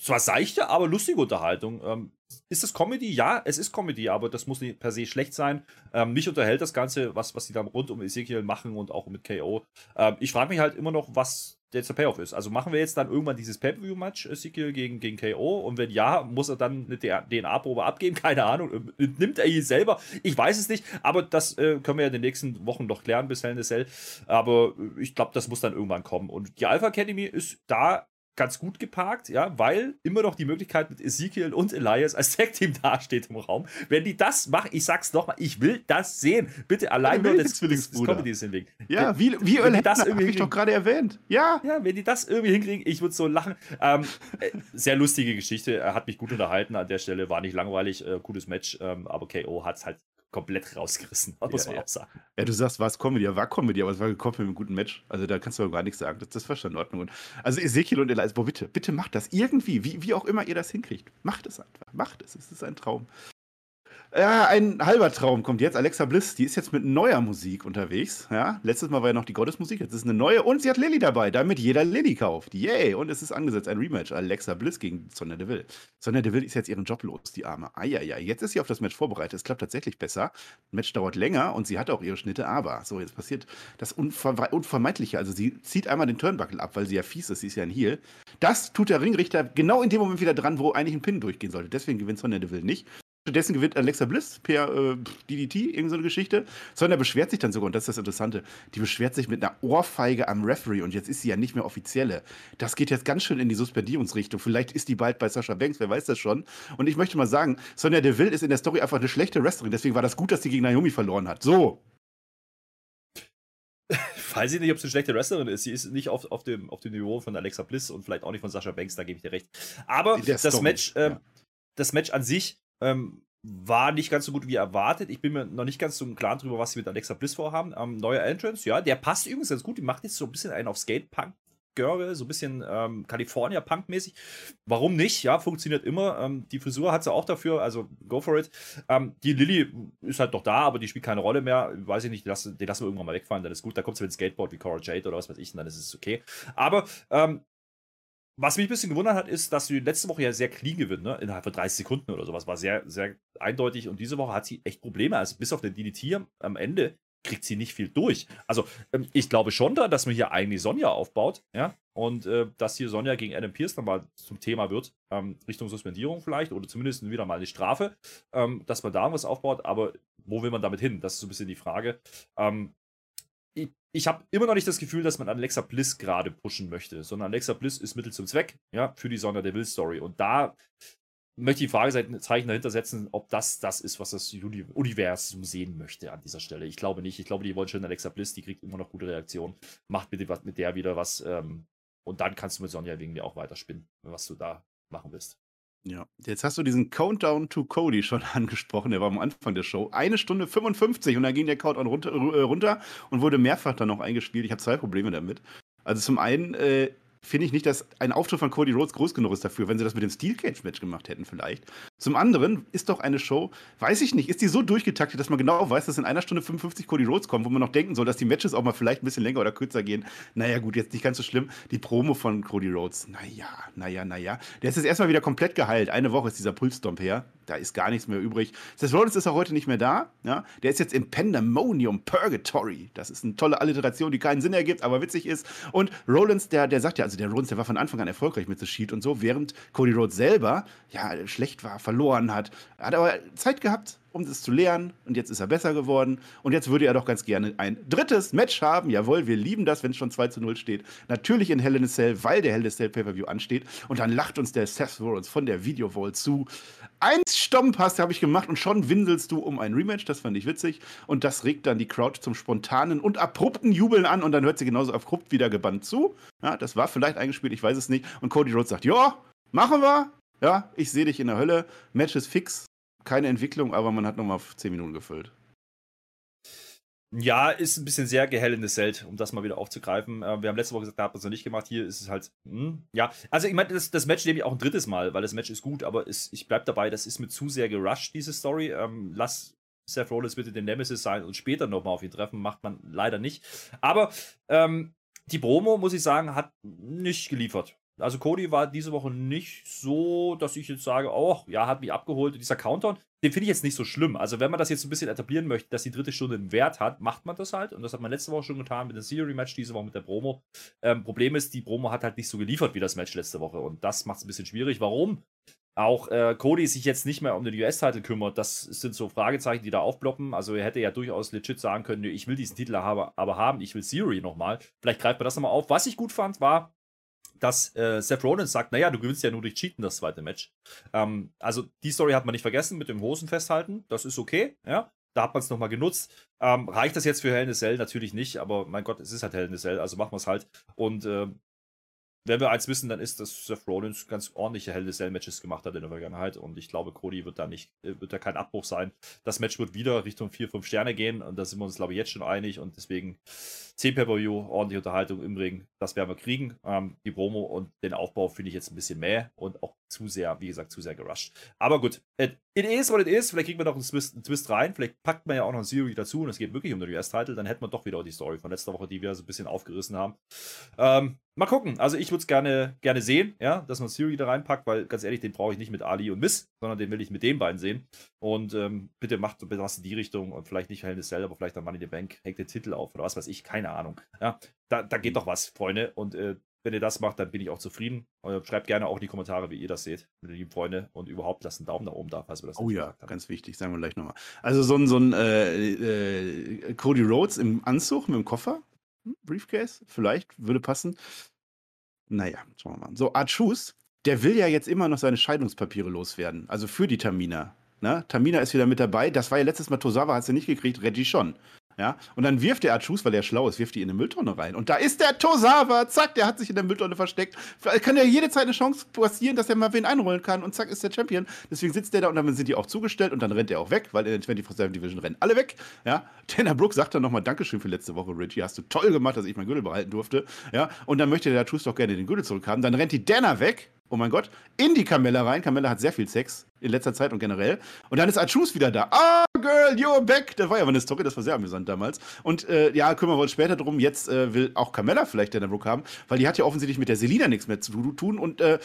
zwar seichte, aber lustige Unterhaltung. Ähm, ist das Comedy? Ja, es ist Comedy, aber das muss nicht per se schlecht sein. Ähm, mich unterhält das Ganze, was, was die da rund um Ezekiel machen und auch mit KO. Ähm, ich frage mich halt immer noch, was jetzt der Payoff ist. Also machen wir jetzt dann irgendwann dieses Pay-Per-View-Match Ezekiel gegen, gegen KO und wenn ja, muss er dann eine DNA-Probe abgeben? Keine Ahnung. Nimmt er ihn selber? Ich weiß es nicht, aber das äh, können wir ja in den nächsten Wochen noch klären bis Hell in the Cell. Aber ich glaube, das muss dann irgendwann kommen. Und die Alpha Academy ist da ganz gut geparkt, ja, weil immer noch die Möglichkeit mit Ezekiel und Elias als Tag-Team dasteht im Raum. Wenn die das machen, ich sag's nochmal, ich will das sehen. Bitte allein nur das, das, das Comedy hinlegen. Ja, wie, wie wenn die das irgendwie ich doch gerade erwähnt. Ja. Ja, wenn die das irgendwie hinkriegen, ich würde so lachen. Ähm, äh, sehr lustige Geschichte, er hat mich gut unterhalten an der Stelle, war nicht langweilig, äh, gutes Match, ähm, aber KO hat's halt komplett rausgerissen, muss man ja. auch sagen. Ja, du sagst, war es Comedy, ja, war Comedy, aber es war gekoppelt mit einem guten Match. Also da kannst du aber gar nichts sagen. Das, das war schon in Ordnung. Und also Ezekiel und Elias, boah, bitte, bitte macht das irgendwie, wie, wie auch immer ihr das hinkriegt. Macht es einfach, macht es. Es ist ein Traum. Ja, ein halber Traum kommt jetzt. Alexa Bliss, die ist jetzt mit neuer Musik unterwegs. Ja, letztes Mal war ja noch die Gottesmusik, jetzt ist eine neue und sie hat Lilly dabei, damit jeder Lilly kauft. Yay! Und es ist angesetzt, ein Rematch. Alexa Bliss gegen Sonja Deville. Sonja Deville ist jetzt ihren Job los, die Arme. Eieiei, jetzt ist sie auf das Match vorbereitet. Es klappt tatsächlich besser. Das Match dauert länger und sie hat auch ihre Schnitte, aber so, jetzt passiert das Unver Unvermeidliche. Also sie zieht einmal den Turnbuckle ab, weil sie ja fies ist, sie ist ja ein Heel. Das tut der Ringrichter genau in dem Moment wieder dran, wo eigentlich ein Pin durchgehen sollte. Deswegen gewinnt Sonja Deville nicht. Stattdessen gewinnt Alexa Bliss per äh, DDT, irgendeine so Geschichte. Sondern beschwert sich dann sogar, und das ist das Interessante, die beschwert sich mit einer Ohrfeige am Referee und jetzt ist sie ja nicht mehr offizielle. Das geht jetzt ganz schön in die Suspendierungsrichtung. Vielleicht ist die bald bei Sascha Banks, wer weiß das schon. Und ich möchte mal sagen, Sonja Deville ist in der Story einfach eine schlechte Wrestlerin. Deswegen war das gut, dass sie gegen Naomi verloren hat. So. weiß ich nicht, ob sie eine schlechte Wrestlerin ist. Sie ist nicht auf, auf, dem, auf dem Niveau von Alexa Bliss und vielleicht auch nicht von Sascha Banks, da gebe ich dir recht. Aber das Match, äh, ja. das Match an sich ähm, war nicht ganz so gut wie erwartet. Ich bin mir noch nicht ganz so im Klaren darüber, was sie mit Alexa Bliss vorhaben. Ähm, neuer Entrance, ja, der passt übrigens ganz gut. Die macht jetzt so ein bisschen einen auf Skatepunk. Girl, so ein bisschen ähm, California-Punk-mäßig. Warum nicht? Ja, funktioniert immer. Ähm, die Frisur hat sie auch dafür, also go for it. Ähm, die Lilly ist halt noch da, aber die spielt keine Rolle mehr. Weiß ich nicht, die lassen, die lassen wir irgendwann mal wegfallen, dann ist gut. Da kommt sie mit dem Skateboard wie Cora Jade oder was weiß ich, und dann ist es okay. Aber ähm, was mich ein bisschen gewundert hat, ist, dass sie letzte Woche ja sehr clean gewinnt, ne? innerhalb von 30 Sekunden oder sowas. War sehr, sehr eindeutig. Und diese Woche hat sie echt Probleme. Also bis auf den DDT am Ende kriegt sie nicht viel durch. Also ähm, ich glaube schon da, dass man hier eigentlich Sonja aufbaut, ja, und äh, dass hier Sonja gegen Adam Pierce dann mal zum Thema wird, ähm, Richtung Suspendierung vielleicht oder zumindest wieder mal eine Strafe, ähm, dass man da was aufbaut, aber wo will man damit hin? Das ist so ein bisschen die Frage. Ähm, ich, habe immer noch nicht das Gefühl, dass man Alexa Bliss gerade pushen möchte, sondern Alexa Bliss ist Mittel zum Zweck, ja, für die Sonja Deville Story. Und da möchte ich die Fragezeichen dahinter setzen, ob das das ist, was das Universum sehen möchte an dieser Stelle. Ich glaube nicht. Ich glaube, die wollen schon Alexa Bliss, die kriegt immer noch gute Reaktionen. Macht bitte was mit der wieder was. Ähm, und dann kannst du mit Sonja wegen mir auch weiterspinnen, was du da machen willst. Ja, jetzt hast du diesen Countdown to Cody schon angesprochen. Der war am Anfang der Show. Eine Stunde 55 und dann ging der Countdown runter, äh, runter und wurde mehrfach dann noch eingespielt. Ich habe zwei Probleme damit. Also zum einen äh, finde ich nicht, dass ein Auftritt von Cody Rhodes groß genug ist dafür, wenn sie das mit dem Steel Cage Match gemacht hätten vielleicht. Zum anderen ist doch eine Show, weiß ich nicht, ist die so durchgetaktet, dass man genau weiß, dass in einer Stunde 55 Cody Rhodes kommt, wo man noch denken soll, dass die Matches auch mal vielleicht ein bisschen länger oder kürzer gehen. Naja, gut, jetzt nicht ganz so schlimm. Die Promo von Cody Rhodes, naja, naja, naja. Der ist jetzt erstmal wieder komplett geheilt. Eine Woche ist dieser Pulsstomp her. Da ist gar nichts mehr übrig. Seth Rollins ist auch heute nicht mehr da. Ja? Der ist jetzt im Pandemonium Purgatory. Das ist eine tolle Alliteration, die keinen Sinn ergibt, aber witzig ist. Und Rollins, der, der sagt ja, also der Rollins, der war von Anfang an erfolgreich mit The Shield und so, während Cody Rhodes selber ja schlecht war, verloren hat. Er hat aber Zeit gehabt, um das zu lernen. Und jetzt ist er besser geworden. Und jetzt würde er doch ganz gerne ein drittes Match haben. Jawohl, wir lieben das, wenn es schon 2 zu 0 steht. Natürlich in Hell in a Cell, weil der Hell in a Cell Pay-Per-View ansteht. Und dann lacht uns der Seth Rollins von der Video-Wall zu. Eins Stomp hast habe ich gemacht und schon winselst du um ein Rematch. Das fand ich witzig. Und das regt dann die Crowd zum spontanen und abrupten Jubeln an. Und dann hört sie genauso abrupt wieder gebannt zu. Ja, das war vielleicht eingespielt, ich weiß es nicht. Und Cody Rhodes sagt, ja, machen wir. Ja, ich sehe dich in der Hölle. Match ist fix keine Entwicklung, aber man hat nochmal 10 Minuten gefüllt. Ja, ist ein bisschen sehr gehellendes Zelt, um das mal wieder aufzugreifen. Äh, wir haben letzte Woche gesagt, da hat man es noch nicht gemacht. Hier ist es halt, hm, ja. Also, ich meine, das, das, Match nehme ich auch ein drittes Mal, weil das Match ist gut, aber es, ich bleibe dabei, das ist mir zu sehr gerusht, diese Story. Ähm, lass Seth Rollins bitte den Nemesis sein und später nochmal auf ihn treffen, macht man leider nicht. Aber ähm, die Promo, muss ich sagen, hat nicht geliefert. Also Cody war diese Woche nicht so, dass ich jetzt sage, oh, ja, hat mich abgeholt. Dieser Countdown, den finde ich jetzt nicht so schlimm. Also wenn man das jetzt ein bisschen etablieren möchte, dass die dritte Stunde einen Wert hat, macht man das halt. Und das hat man letzte Woche schon getan mit dem Theory-Match, diese Woche mit der Promo. Ähm, Problem ist, die Promo hat halt nicht so geliefert wie das Match letzte Woche. Und das macht es ein bisschen schwierig. Warum? Auch äh, Cody sich jetzt nicht mehr um den US-Titel kümmert, das sind so Fragezeichen, die da aufploppen. Also er hätte ja durchaus legit sagen können, ich will diesen Titel aber, aber haben, ich will Theory nochmal. Vielleicht greift man das nochmal auf. Was ich gut fand, war, dass äh, Seth Rollins sagt, naja, du gewinnst ja nur durch Cheaten das zweite Match. Ähm, also die Story hat man nicht vergessen mit dem Hosen festhalten. Das ist okay, ja. Da hat man es nochmal genutzt. Ähm, reicht das jetzt für Hell in a Cell? Natürlich nicht, aber mein Gott, es ist halt Hell in a Cell, also machen wir es halt. Und äh, wenn wir eins wissen, dann ist, dass Seth Rollins ganz ordentliche Hell in a Cell Matches gemacht hat in der Vergangenheit und ich glaube, Cody wird da nicht, äh, wird da kein Abbruch sein. Das Match wird wieder Richtung 4, 5 Sterne gehen und da sind wir uns, glaube ich, jetzt schon einig und deswegen 10 Pay-Per-View, ordentliche Unterhaltung im Ring, das werden wir kriegen. Ähm, die Promo und den Aufbau finde ich jetzt ein bisschen mehr und auch zu sehr, wie gesagt, zu sehr gerusht. Aber gut, it, is what it is. Vielleicht kriegen wir noch einen Twist, einen Twist rein. Vielleicht packt man ja auch noch ein Series dazu und es geht wirklich um den US-Titel. Dann hätten wir doch wieder die Story von letzter Woche, die wir so ein bisschen aufgerissen haben. Ähm, mal gucken. Also ich würde es gerne, gerne sehen, ja, dass man Siri da reinpackt, weil ganz ehrlich, den brauche ich nicht mit Ali und Miss, sondern den will ich mit den beiden sehen. Und ähm, bitte macht bitte was in die Richtung und vielleicht nicht Hell in Cell, aber vielleicht dann Money in the Bank, hängt den Titel auf oder was weiß ich, keine Ahnung. Ja, da, da geht doch was, Freunde. Und äh, wenn ihr das macht, dann bin ich auch zufrieden. Und schreibt gerne auch in die Kommentare, wie ihr das seht, meine lieben Freunde. Und überhaupt lasst einen Daumen nach oben da, falls wir das Oh ja, ganz wichtig, sagen wir gleich nochmal. Also so ein, so ein äh, äh, Cody Rhodes im Anzug mit dem Koffer, hm, Briefcase, vielleicht, würde passen. Naja, schauen wir mal. So, Art Shoes, der will ja jetzt immer noch seine Scheidungspapiere loswerden. Also für die Tamina. Ne? Tamina ist wieder mit dabei. Das war ja letztes Mal Tosawa, hat sie nicht gekriegt, Reggie schon. Ja, und dann wirft der Achus, weil er schlau ist, wirft die in eine Mülltonne rein. Und da ist der Tosawa, zack, der hat sich in der Mülltonne versteckt. Kann ja jede Zeit eine Chance passieren, dass er mal wen einrollen kann und zack, ist der Champion. Deswegen sitzt der da und dann sind die auch zugestellt und dann rennt er auch weg, weil in der 24-7 Division rennen alle weg. Ja, Tanner Brooks sagt dann nochmal Dankeschön für letzte Woche, Richie, hast du toll gemacht, dass ich mein Gürtel behalten durfte. Ja, und dann möchte der Achus doch gerne den Gürtel zurückhaben. Dann rennt die Dana weg oh mein Gott, in die Camilla rein. Camilla hat sehr viel Sex in letzter Zeit und generell. Und dann ist Achus wieder da. Ah, oh, Girl, you're back. Das war ja mal eine Story, das war sehr amüsant damals. Und äh, ja, kümmern wir uns später drum. Jetzt äh, will auch Camilla vielleicht den Brook haben, weil die hat ja offensichtlich mit der Selina nichts mehr zu tun. Und äh,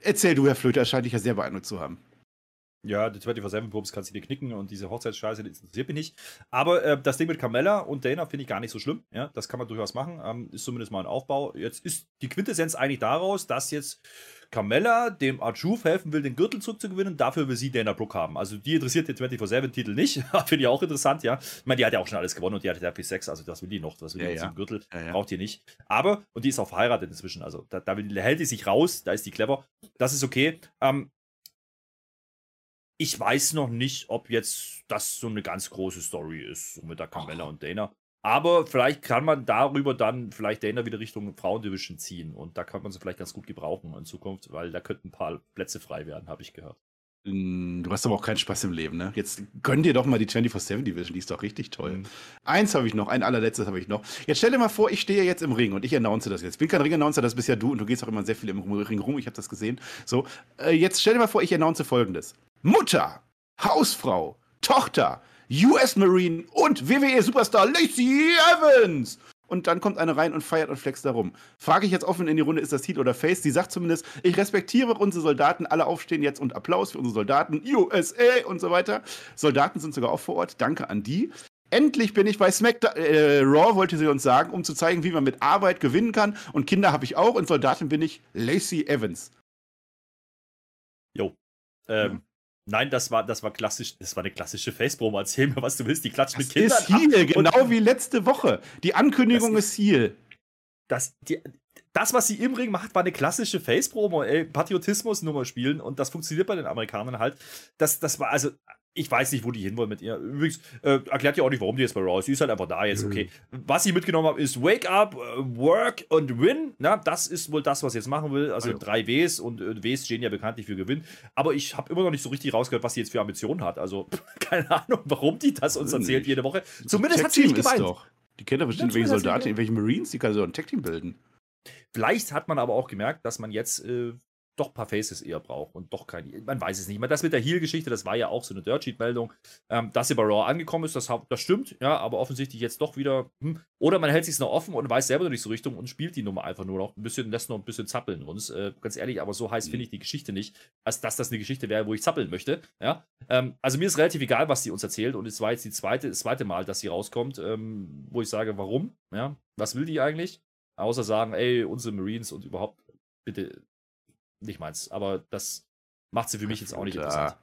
erzähl du, Herr Flöter, scheint dich ja sehr beeindruckt zu haben. Ja, die 24-7-Bums kannst du dir knicken und diese Hochzeitsscheiße die interessiert mich nicht. Aber äh, das Ding mit Carmella und Dana finde ich gar nicht so schlimm. Ja, das kann man durchaus machen. Ähm, ist zumindest mal ein Aufbau. Jetzt ist die Quintessenz eigentlich daraus, dass jetzt Carmella dem Archuf helfen will, den Gürtel zurückzugewinnen. Dafür will sie Dana Brooke haben. Also die interessiert den 24-7-Titel nicht. finde ich auch interessant, ja. Ich meine, die hat ja auch schon alles gewonnen und die hat ja viel Sex. Also das will die noch. Das will ja, die ja. zum Gürtel. Ja, ja. Braucht die nicht. Aber, und die ist auch verheiratet inzwischen. Also da, da hält die sich raus. Da ist die clever. Das ist okay. Ähm, ich weiß noch nicht, ob jetzt das so eine ganz große Story ist, so mit der Carmella und Dana. Aber vielleicht kann man darüber dann vielleicht Dana wieder Richtung Frauendivision ziehen. Und da kann man sie vielleicht ganz gut gebrauchen in Zukunft, weil da könnten ein paar Plätze frei werden, habe ich gehört. Mm, Du hast aber auch keinen Spaß im Leben, ne? Jetzt gönn dir doch mal die 24-7 Division, die ist doch richtig toll. Mhm. Eins habe ich noch, ein allerletztes habe ich noch. Jetzt stell dir mal vor, ich stehe jetzt im Ring und ich announce das jetzt. Ich bin kein Ring-Announcer, das bist ja du und du gehst auch immer sehr viel im Ring rum, ich habe das gesehen. So, äh, jetzt stell dir mal vor, ich announce folgendes. Mutter, Hausfrau, Tochter, US Marine und WWE-Superstar Lacey Evans. Und dann kommt eine rein und feiert und flext darum. Frage ich jetzt offen in die Runde, ist das Heat oder Face? Sie sagt zumindest, ich respektiere unsere Soldaten, alle aufstehen jetzt und Applaus für unsere Soldaten, USA und so weiter. Soldaten sind sogar auch vor Ort, danke an die. Endlich bin ich bei SmackDown, äh, Raw wollte sie uns sagen, um zu zeigen, wie man mit Arbeit gewinnen kann. Und Kinder habe ich auch und Soldatin bin ich Lacey Evans. Jo. Ähm, Nein, das war, das war klassisch, das war eine klassische Face-Promo. Erzähl mir, was du willst. Die klatscht Das mit Kindern. ist ab. genau wie letzte Woche. Die Ankündigung Das ist Heal. das, die, das, was sie im Ring macht, war eine klassische Face-Promo. Patriotismus-Nummer spielen und das funktioniert bei den Amerikanern halt. Das, das war also. Ich weiß nicht, wo die hinwollen mit ihr. Übrigens, äh, erklärt ja auch nicht, warum die jetzt bei Raw ist. Sie ist halt einfach da jetzt, okay. Was ich mitgenommen habe, ist Wake Up, äh, Work und Win. Na, das ist wohl das, was sie jetzt machen will. Also ja. drei Ws und äh, Ws stehen ja bekanntlich für Gewinn. Aber ich habe immer noch nicht so richtig rausgehört, was sie jetzt für Ambitionen hat. Also, keine Ahnung, warum die das uns erzählt nicht. jede Woche. Zumindest hat sie nicht gemeint. doch. Die kennt doch bestimmt Ja, welche Soldaten, welche Marines, die kann so ein Tag-Team bilden. Vielleicht hat man aber auch gemerkt, dass man jetzt äh, doch ein paar Faces eher braucht und doch keine. Man weiß es nicht. Das mit der Heal-Geschichte, das war ja auch so eine Dirt Sheet-Meldung. Ähm, dass sie bei Raw angekommen ist, das, das stimmt, ja, aber offensichtlich jetzt doch wieder. Hm. Oder man hält sich noch offen und weiß selber noch nicht so Richtung und spielt die Nummer einfach nur noch ein bisschen, lässt noch ein bisschen zappeln uns. Äh, ganz ehrlich, aber so heiß Mhm. finde ich die Geschichte nicht, als dass das eine Geschichte wäre, wo ich zappeln möchte. Ja. Ähm, also mir ist relativ egal, was sie uns erzählt und es war jetzt die zweite, das zweite Mal, dass sie rauskommt, ähm, wo ich sage, warum? Ja. Was will die eigentlich? Außer sagen, ey, unsere Marines und überhaupt, bitte, nicht meins. Aber das macht sie für mich jetzt auch nicht interessant.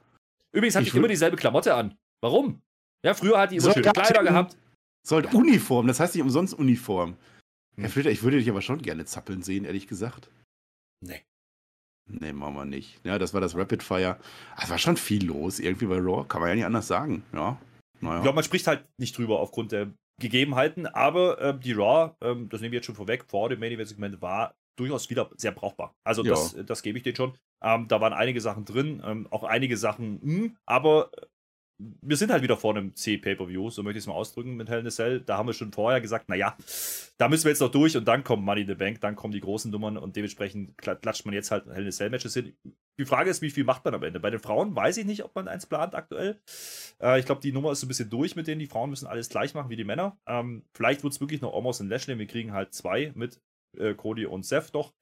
Übrigens hat Ich die immer dieselbe Klamotte an. Warum? Ja, früher hat die immer So, schöne Kleider gehabt. Sollte Uniform, das heißt nicht umsonst Uniform. Hm. Herr Flitter, ich würde dich aber schon gerne zappeln sehen, ehrlich gesagt. Nee. Nee, machen wir nicht. Ja, das war das Rapid Fire. Es war schon viel los irgendwie bei Raw, kann man ja nicht anders sagen. Ja, naja. Ich glaube, man spricht halt nicht drüber aufgrund der Gegebenheiten, aber ähm, die Raw, ähm, das nehmen wir jetzt schon vorweg, vor dem Main Event Segment war durchaus wieder sehr brauchbar. Also Ja. das, das gebe ich denen schon. Ähm, da waren einige Sachen drin, ähm, auch einige Sachen, hm, aber äh, wir sind halt wieder vor einem C-Pay-Per-View, so möchte ich es mal ausdrücken mit Hell in a Cell. Da haben wir schon vorher gesagt, naja, da müssen wir jetzt noch durch und dann kommt Money in the Bank, dann kommen die großen Nummern und dementsprechend kla- klatscht man jetzt halt Hell in a Cell-Matches hin. Die Frage ist, wie viel macht man am Ende? Bei den Frauen weiß ich nicht, ob man eins plant aktuell. Äh, ich glaube, die Nummer ist so ein bisschen durch mit denen. Die Frauen müssen alles gleich machen wie die Männer. Ähm, vielleicht wird es wirklich noch Omos und Lashley. Wir kriegen halt zwei mit äh, Cody und Seth doch.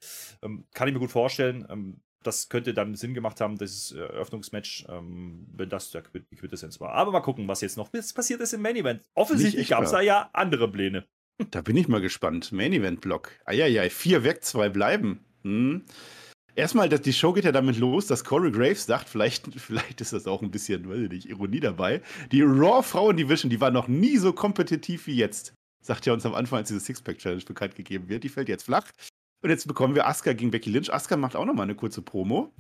Ähm, kann ich mir gut vorstellen. Ähm, das könnte dann Sinn gemacht haben, das äh, Eröffnungsmatch, ähm, wenn das der die Quintessenz war. Aber mal gucken, was jetzt noch passiert ist im Main Event. Offensichtlich gab es da ja andere Pläne. Da bin ich mal gespannt. Main Event Block. Eieiei, vier weg, zwei bleiben. Hm. Erstmal, dass die Show geht ja damit los, dass Corey Graves sagt, vielleicht, vielleicht ist das auch ein bisschen, weiß ich nicht, Ironie dabei. Die Raw Frauen Division, die war noch nie so kompetitiv wie jetzt. Sagt ja uns am Anfang, als diese Sixpack Challenge bekannt gegeben wird. Die fällt jetzt flach. Und jetzt bekommen wir Asuka gegen Becky Lynch. Asuka macht auch noch mal eine kurze Promo.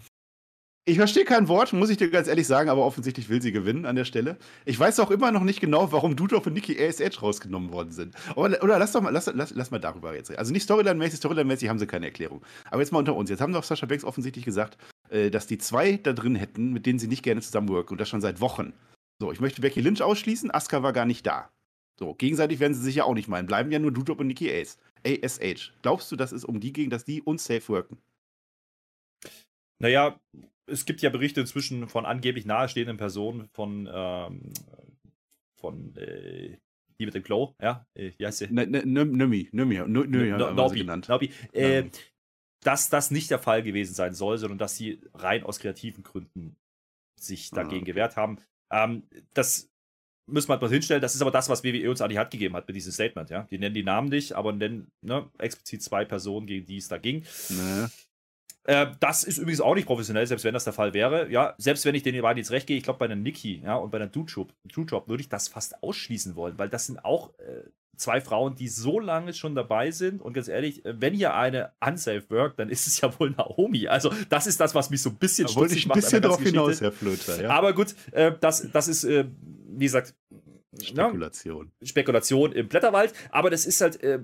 Ich verstehe kein Wort, muss ich dir ganz ehrlich sagen, aber offensichtlich will sie gewinnen an der Stelle. Ich weiß auch immer noch nicht genau, warum Dudorf und Nikki ASH rausgenommen worden sind. Oder, oder lass doch mal, lass, lass, lass mal darüber jetzt reden. Also nicht Storyline-mäßig, Storyline-mäßig haben sie keine Erklärung. Aber jetzt mal unter uns. Jetzt haben doch Sascha Banks offensichtlich gesagt, äh, dass die zwei da drin hätten, mit denen sie nicht gerne zusammenwirken. Und das schon seit Wochen. So, ich möchte Becky Lynch ausschließen, Asuka war gar nicht da. So, gegenseitig werden sie sich ja auch nicht meinen. Bleiben ja nur Dudorf und Nikki Ace. ASH. Glaubst du, dass es um die ging, dass die unsafe wirken? Naja, es gibt ja Berichte inzwischen von angeblich nahestehenden Personen von, ähm, von äh, die mit dem Glow, ja, äh, wie heißt sie? Ne, ne, Nömi, Nömi, Nömi, genannt. Nobi, äh, dass das nicht der Fall gewesen sein soll, sondern dass sie rein aus kreativen Gründen sich Ah, dagegen okay. gewehrt haben. Ähm, das müssen wir halt mal hinstellen. Das ist aber das, was WWE uns an die Hand gegeben hat mit diesem Statement. Ja? Die nennen die Namen nicht, aber nennen ne, explizit zwei Personen, gegen die es da ging. Ne. Äh, das ist übrigens auch nicht professionell, selbst wenn das der Fall wäre. Ja, selbst wenn ich den beiden jetzt recht gehe, ich glaube, bei einer Nikki ja, und bei einer Dude würde ich das fast ausschließen wollen, weil das sind auch äh, zwei Frauen, die so lange schon dabei sind. Und ganz ehrlich, äh, wenn hier eine unsafe work, dann ist es ja wohl Naomi. Also, das ist das, was mich so ein bisschen Da wollte ich ein bisschen drauf ganzen hinaus, Geschichte. Herr Flöter. Ja? Aber gut, äh, das, das ist, äh, wie gesagt, ne, Spekulation. Spekulation im Blätterwald. Aber das ist halt äh,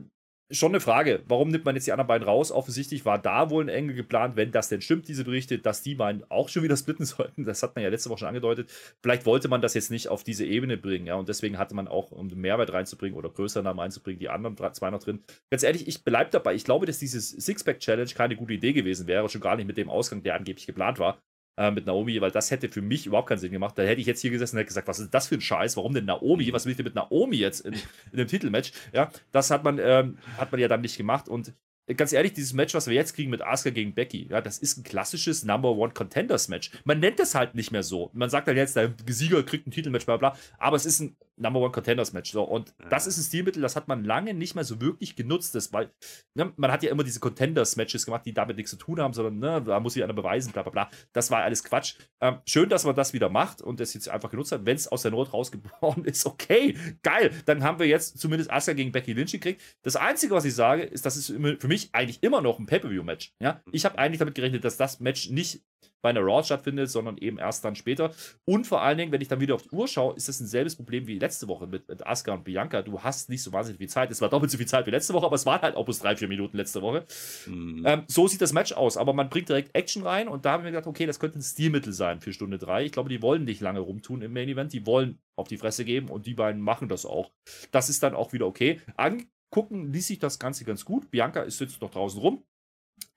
schon eine Frage. Warum nimmt man jetzt die anderen beiden raus? Offensichtlich war da wohl ein Engel geplant, wenn das denn stimmt, diese Berichte, dass die beiden auch schon wieder splitten sollten. Das hat man ja letzte Woche schon angedeutet. Vielleicht wollte man das jetzt nicht auf diese Ebene bringen. Ja, und deswegen hatte man auch, um Mehrwert reinzubringen oder größere Namen einzubringen, die anderen zwei noch drin. Ganz ehrlich, ich bleibe dabei. Ich glaube, dass dieses Sixpack-Challenge keine gute Idee gewesen wäre. Schon gar nicht mit dem Ausgang, der angeblich geplant war äh, mit Naomi, weil das hätte für mich überhaupt keinen Sinn gemacht. Da hätte ich jetzt hier gesessen und hätte gesagt, was ist das für ein Scheiß? Warum denn Naomi? Was will ich denn mit Naomi jetzt in, in dem Titelmatch? Ja, das hat man, ähm, hat man ja dann nicht gemacht. Und ganz ehrlich, dieses Match, was wir jetzt kriegen mit Asuka gegen Becky, ja, das ist ein klassisches Number One Contenders Match. Man nennt das halt nicht mehr so. Man sagt halt jetzt, der Sieger kriegt ein Titelmatch, bla bla. Aber es ist ein Number One Contenders Match. So, und ja. das ist ein Stilmittel, das hat man lange nicht mehr so wirklich genutzt. Das, weil ne, man hat ja immer diese Contenders Matches gemacht, die damit nichts zu tun haben, sondern ne, da muss sich einer beweisen, bla bla bla. Das war alles Quatsch. Ähm, schön, dass man das wieder macht und das jetzt einfach genutzt hat. Wenn es aus der Not rausgeboren ist, okay, geil. Dann haben wir jetzt zumindest Asuka gegen Becky Lynch gekriegt. Das Einzige, was ich sage, ist, das ist für mich eigentlich immer noch ein Pay-Per-View-Match. Ja? Ich habe eigentlich damit gerechnet, dass das Match nicht bei einer Raw stattfindet, sondern eben erst dann später. Und vor allen Dingen, wenn ich dann wieder auf die Uhr schaue, ist das ein selbes Problem wie letzte Woche mit, mit Asuka und Bianca. Du hast nicht so wahnsinnig viel Zeit. Es war doppelt so viel Zeit wie letzte Woche, aber es waren halt auch bloß drei, vier Minuten letzte Woche. Mhm. Ähm, so sieht das Match aus, aber man bringt direkt Action rein und da haben wir gedacht, okay, das könnte ein Stilmittel sein für Stunde drei. Ich glaube, die wollen nicht lange rumtun im Main Event, die wollen auf die Fresse geben und die beiden machen das auch. Das ist dann auch wieder okay. Angucken ließ sich das Ganze ganz gut. Bianca ist jetzt noch draußen rum,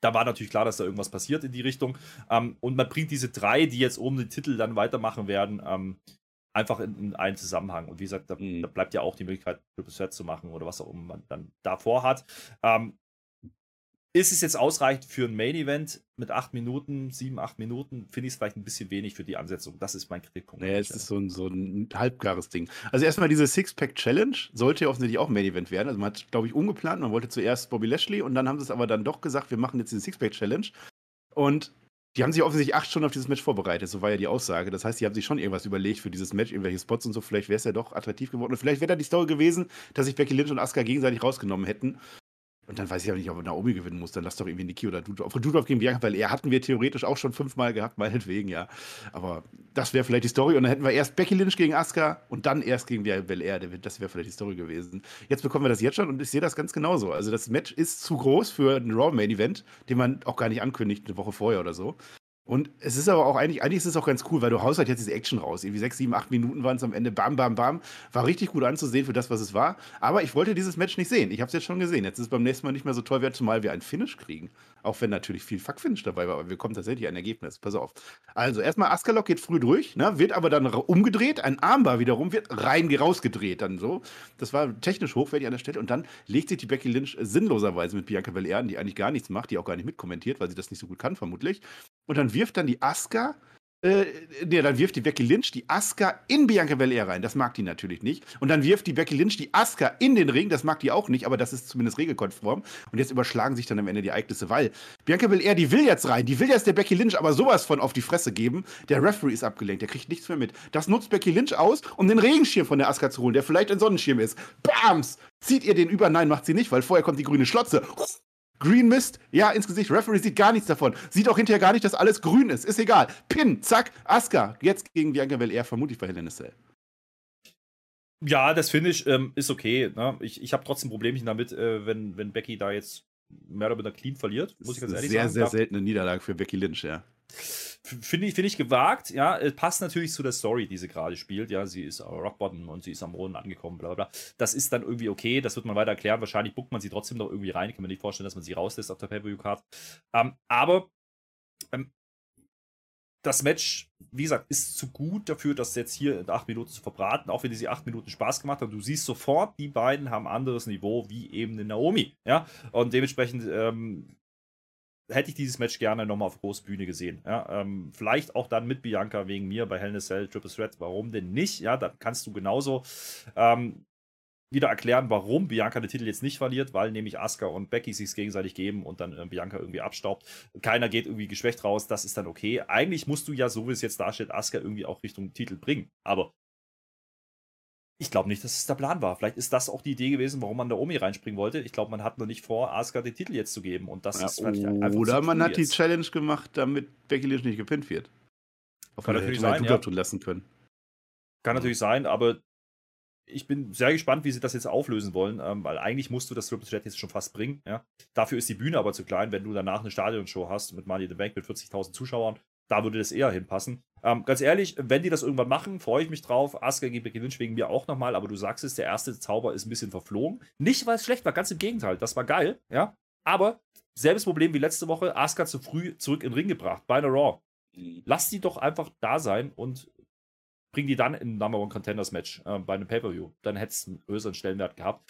da war natürlich klar, dass da irgendwas passiert in die Richtung. Ähm, und man bringt diese drei, die jetzt oben den Titel dann weitermachen werden, ähm, einfach in, in, einen Zusammenhang. Und wie gesagt, da, mhm. da, bleibt ja auch die Möglichkeit, Triple Threat zu machen oder was auch immer man dann davor hat. Ähm, ist es jetzt ausreichend für ein Main Event mit acht Minuten, sieben, acht Minuten? Finde ich es vielleicht ein bisschen wenig für die Ansetzung. Das ist mein Kritikpunkt. Naja, es ist so ein, so ein halbgares Ding. Also erstmal diese Six-Pack-Challenge sollte ja offensichtlich auch Main Event werden. Also man hat, glaube ich, umgeplant. Man wollte zuerst Bobby Lashley und dann haben sie es aber dann doch gesagt, wir machen jetzt diese Six-Pack-Challenge. Und die haben sich offensichtlich acht Stunden auf dieses Match vorbereitet, so war ja die Aussage. Das heißt, die haben sich schon irgendwas überlegt für dieses Match, irgendwelche Spots und so. Vielleicht wäre es ja doch attraktiv geworden. Und vielleicht wäre da die Story gewesen, dass sich Becky Lynch und Asuka gegenseitig rausgenommen hätten. Und dann weiß ich aber nicht, ob Naomi gewinnen muss. Dann lass doch irgendwie Niki oder Dudov. Dudov gegen Bianca, weil er hatten wir theoretisch auch schon fünfmal gehabt, meinetwegen, ja. Aber das wäre vielleicht die Story. Und dann hätten wir erst Becky Lynch gegen Asuka und dann erst gegen Bel Air. Das wäre vielleicht die Story gewesen. Jetzt bekommen wir das jetzt schon und ich sehe das ganz genauso. Also das Match ist zu groß für ein Raw Main Event, den man auch gar nicht ankündigt, eine Woche vorher oder so. Und es ist aber auch eigentlich, eigentlich ist es auch ganz cool, weil du haust halt jetzt diese Action raus. Irgendwie sechs, sieben, acht Minuten waren es am Ende. Bam, bam, bam. War richtig gut anzusehen für das, was es war. Aber ich wollte dieses Match nicht sehen. Ich habe es jetzt schon gesehen. Jetzt ist es beim nächsten Mal nicht mehr so toll, zumal wir einen Finish kriegen. Auch wenn natürlich viel Fuck-Finish dabei war, aber wir kommen tatsächlich ein Ergebnis. Pass auf. Also erstmal Askalok geht früh durch, ne, wird aber dann umgedreht. Ein Armbar wiederum wird rein rausgedreht dann so. Das war technisch hochwertig an der Stelle. Und dann legt sich die Becky Lynch sinnloserweise mit Bianca Belair, die eigentlich gar nichts macht, die auch gar nicht mitkommentiert, weil sie das nicht so gut kann, vermutlich. Und dann wirft dann die Asuka äh, nee, dann wirft die Becky Lynch die Asuka in Bianca Belair rein. Das mag die natürlich nicht. Und dann wirft die Becky Lynch die Asuka in den Ring. Das mag die auch nicht, aber das ist zumindest regelkonform. Und jetzt überschlagen sich dann am Ende die Ereignisse, weil Bianca Belair, die will jetzt rein. Die will jetzt der Becky Lynch aber sowas von auf die Fresse geben. Der Referee ist abgelenkt. Der kriegt nichts mehr mit. Das nutzt Becky Lynch aus, um den Regenschirm von der Asuka zu holen, der vielleicht ein Sonnenschirm ist. Bams! Zieht ihr den über? Nein, macht sie nicht, weil vorher kommt die grüne Schlotze. Green Mist, ja, ins Gesicht. Referee sieht gar nichts davon. Sieht auch hinterher gar nicht, dass alles grün ist. Ist egal. Pin, zack, Asuka. Jetzt gegen Bianca Belair, vermutlich bei a Cell. Ja, das finde ich ähm, ist okay. Ne? Ich, ich habe trotzdem Problemchen damit, äh, wenn, wenn Becky da jetzt mehr oder weniger clean verliert. Muss ich ganz ehrlich sehr, sagen. Sehr, sehr seltene Niederlage für Becky Lynch, ja. Finde ich, find ich gewagt, ja. Passt natürlich zu der Story, die sie gerade spielt. Ja, sie ist Rock Bottom und sie ist am Boden angekommen, bla bla. Das ist dann irgendwie okay, das wird man weiter erklären. Wahrscheinlich buckt man sie trotzdem noch irgendwie rein. Ich kann mir nicht vorstellen, dass man sie rauslässt auf der Pay-Per-View-Card. Ähm, aber ähm, das Match, wie gesagt, ist zu gut dafür, das jetzt hier in acht Minuten zu verbraten, auch wenn diese acht Minuten Spaß gemacht haben. Du siehst sofort, die beiden haben ein anderes Niveau wie eben eine Naomi. Ja, und dementsprechend ähm, hätte ich dieses Match gerne nochmal auf große Bühne gesehen. Ja, ähm, vielleicht auch dann mit Bianca wegen mir bei Hell in a Cell, Triple Threat. Warum denn nicht? Ja, da kannst du genauso ähm, wieder erklären, warum Bianca den Titel jetzt nicht verliert, weil nämlich Asuka und Becky sich gegenseitig geben und dann äh, Bianca irgendwie abstaubt. Keiner geht irgendwie geschwächt raus, das ist dann okay. Eigentlich musst du ja, so wie es jetzt darstellt, Asuka irgendwie auch Richtung Titel bringen. Aber ich glaube nicht, dass es der Plan war. Vielleicht ist das auch die Idee gewesen, warum man da Omi reinspringen wollte. Ich glaube, man hat noch nicht vor, Asuka den Titel jetzt zu geben. Und das ja, ist einfach Oder man hat jetzt. die Challenge gemacht, damit Becky Lynch nicht gepinnt wird. Auf Kann natürlich sein. Ja. lassen können. Kann natürlich sein, aber ich bin sehr gespannt, wie sie das jetzt auflösen wollen, ähm, weil eigentlich musst du das Triple Threat jetzt schon fast bringen. Ja? Dafür ist die Bühne aber zu klein, wenn du danach eine Stadionshow hast mit Money in the Bank mit 40.000 Zuschauern da würde das eher hinpassen. Ähm, ganz ehrlich, wenn die das irgendwann machen, freue ich mich drauf. Asuka gegen Becky Lynch wegen mir auch nochmal, aber du sagst es, der erste Zauber ist ein bisschen verflogen. Nicht, weil es schlecht war, ganz im Gegenteil. Das war geil, ja. Aber selbes Problem wie letzte Woche, Asuka zu früh zurück in den Ring gebracht, bei einer Raw. Lass die doch einfach da sein und bring die dann in ein Number One Contenders Match äh, bei einem Pay-Per-View. Dann hätte es einen größeren Stellenwert gehabt.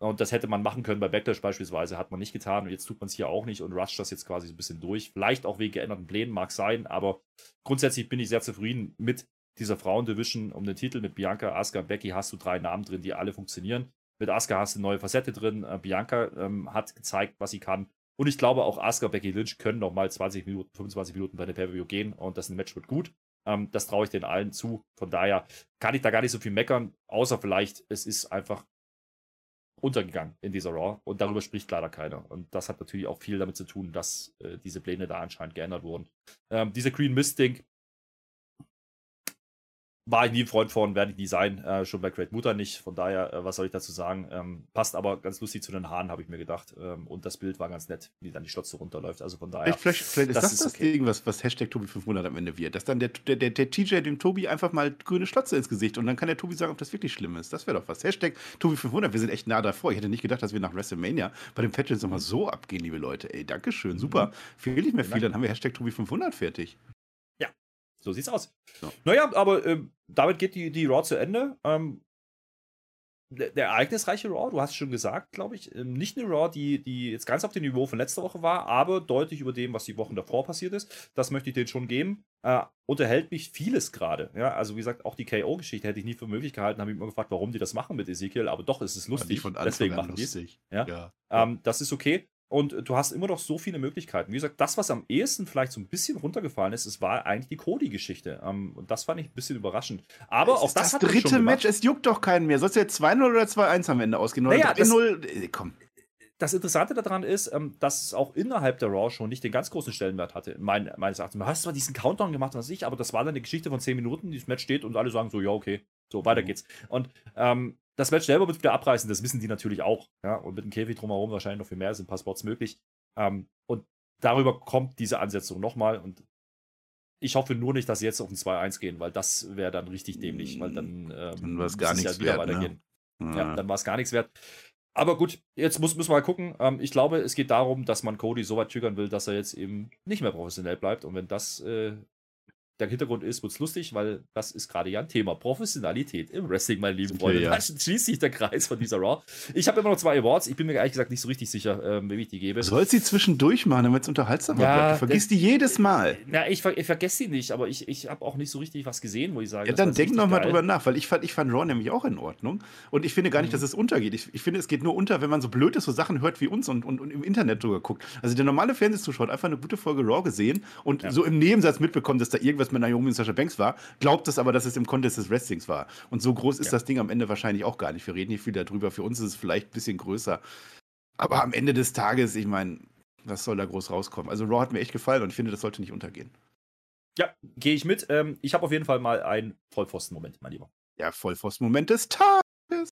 Und das hätte man machen können bei Backlash beispielsweise, hat man nicht getan und jetzt tut man es hier auch nicht und rusht das jetzt quasi so ein bisschen durch. Vielleicht auch wegen geänderten Plänen, mag sein, aber grundsätzlich bin ich sehr zufrieden mit dieser Frauendivision um den Titel mit Bianca, Asuka Becky hast du drei Namen drin, die alle funktionieren. Mit Asuka hast du eine neue Facette drin. Äh, Bianca ähm, hat gezeigt, was sie kann. Und ich glaube, auch Asuka Becky Lynch können noch mal 20 Minuten, 25 Minuten bei der Pay-Per-View gehen und das Match wird gut. Ähm, das traue ich den allen zu. Von daher kann ich da gar nicht so viel meckern, außer vielleicht, es ist einfach untergegangen in dieser Raw und darüber spricht leider keiner. Und das hat natürlich auch viel damit zu tun, dass äh, diese Pläne da anscheinend geändert wurden. Ähm, diese Green Mist-Ding war ich nie ein Freund von, werde ich nie sein. Äh, schon bei Great Mutter nicht. Von daher, äh, was soll ich dazu sagen? Ähm, passt aber ganz lustig zu den Haaren, habe ich mir gedacht. Ähm, und das Bild war ganz nett, wie dann die Schlotze runterläuft. Also von daher. Vielleicht, vielleicht ist das das, ist das okay. Ding, was, was Hashtag Tobi500 am Ende wird. Dass dann der, der, der, der TJ dem Tobi einfach mal grüne Schlotze ins Gesicht und dann kann der Tobi sagen, ob das wirklich schlimm ist. Das wäre doch was. Hashtag Tobi500. Wir sind echt nah davor. Ich hätte nicht gedacht, dass wir nach WrestleMania bei dem Fetchens nochmal so abgehen, liebe Leute. Ey, Dankeschön. Mhm. Super. Fehlt nicht mehr viel. Dann haben wir Hashtag Tobi500 fertig. So sieht's aus. Ja. Naja, aber äh, damit geht die, die Raw zu Ende. Ähm, der, der, ereignisreiche Raw, du hast es schon gesagt, glaube ich, ähm, nicht eine Raw, die, die jetzt ganz auf dem Niveau von letzter Woche war, aber deutlich über dem, was die Wochen davor passiert ist. Das möchte ich denen schon geben. Äh, unterhält mich vieles gerade. Ja, also wie gesagt, auch die KO-Geschichte hätte ich nie für möglich gehalten. Habe ich immer gefragt, warum die das machen mit Ezekiel, aber doch ist es lustig. Deswegen machen die es. Ja? ja. Ähm, das ist okay. Und du hast immer noch so viele Möglichkeiten. Wie gesagt, das, was am ehesten vielleicht so ein bisschen runtergefallen ist, es war eigentlich die Cody-Geschichte. Ähm, und das fand ich ein bisschen überraschend. Aber es auch das, das dritte Match, es juckt doch keinen mehr. Soll es jetzt 2-0 oder 2-1 am Ende ausgehen? Oder naja, 3-0? Äh, komm. Das Interessante daran ist, ähm, dass es auch innerhalb der Raw schon nicht den ganz großen Stellenwert hatte, mein, meines Erachtens. Du hast zwar diesen Countdown gemacht, was ich, aber das war dann eine Geschichte von 10 Minuten, dieses Match steht und alle sagen so, ja, okay, so, weiter mhm. geht's. Und ähm, das Match selber wird wieder abreißen, das wissen die natürlich auch. Ja? Und mit dem Käfig drumherum wahrscheinlich noch viel mehr, sind ein paar Spots möglich. Ähm, und darüber kommt diese Ansetzung nochmal. Und ich hoffe nur nicht, dass sie jetzt auf ein 2-1 gehen, weil das wäre dann richtig dämlich, weil dann, ähm, dann war es gar nichts ja wieder wert, weitergehen. Ne? Ja, dann war es gar nichts wert. Aber gut, jetzt muss, müssen wir mal gucken. Ähm, ich glaube, es geht darum, dass man Cody so weit triggern will, dass er jetzt eben nicht mehr professionell bleibt. Und wenn das äh, der Hintergrund ist, wird es lustig, weil das ist gerade ja ein Thema. Professionalität im Wrestling, meine lieben Freunde. Ja. Da schließt sich der Kreis von dieser Raw. Ich habe immer noch zwei Awards. Ich bin mir ehrlich gesagt nicht so richtig sicher, ähm, wem ich die gebe. Soll sie zwischendurch machen, damit es unterhaltsamer ja, bleibt? Du vergisst die jedes Mal. Na, ich, ver ich vergesse sie nicht, aber ich, ich habe auch nicht so richtig was gesehen, wo ich sage. Ja, dann denk noch mal drüber nach, weil ich fand, ich fand Raw nämlich auch in Ordnung. Und ich finde gar nicht, mhm. dass es untergeht. Ich, ich, finde, es geht nur unter, wenn man so blöd ist, so Sachen hört wie uns und, und, und im Internet drüber guckt. Also der normale Fernsehzuschauer hat einfach eine gute Folge Raw gesehen und ja. so im Nebensatz mitbekommen, dass da irgendwas mit Naomi und Sascha Banks Banks war, glaubt es aber, dass es im Contest des Wrestlings war. Und so groß ist ja. das Ding am Ende wahrscheinlich auch gar nicht. Wir reden hier viel darüber. Für uns ist es vielleicht ein bisschen größer. Aber am Ende des Tages, ich meine, was soll da groß rauskommen? Also Raw hat mir echt gefallen und ich finde, das sollte nicht untergehen. Ja, gehe ich mit. Ähm, ich habe auf jeden Fall mal einen Vollpfosten-Moment, mein Lieber. Ja, Vollpfosten-Moment des Tages.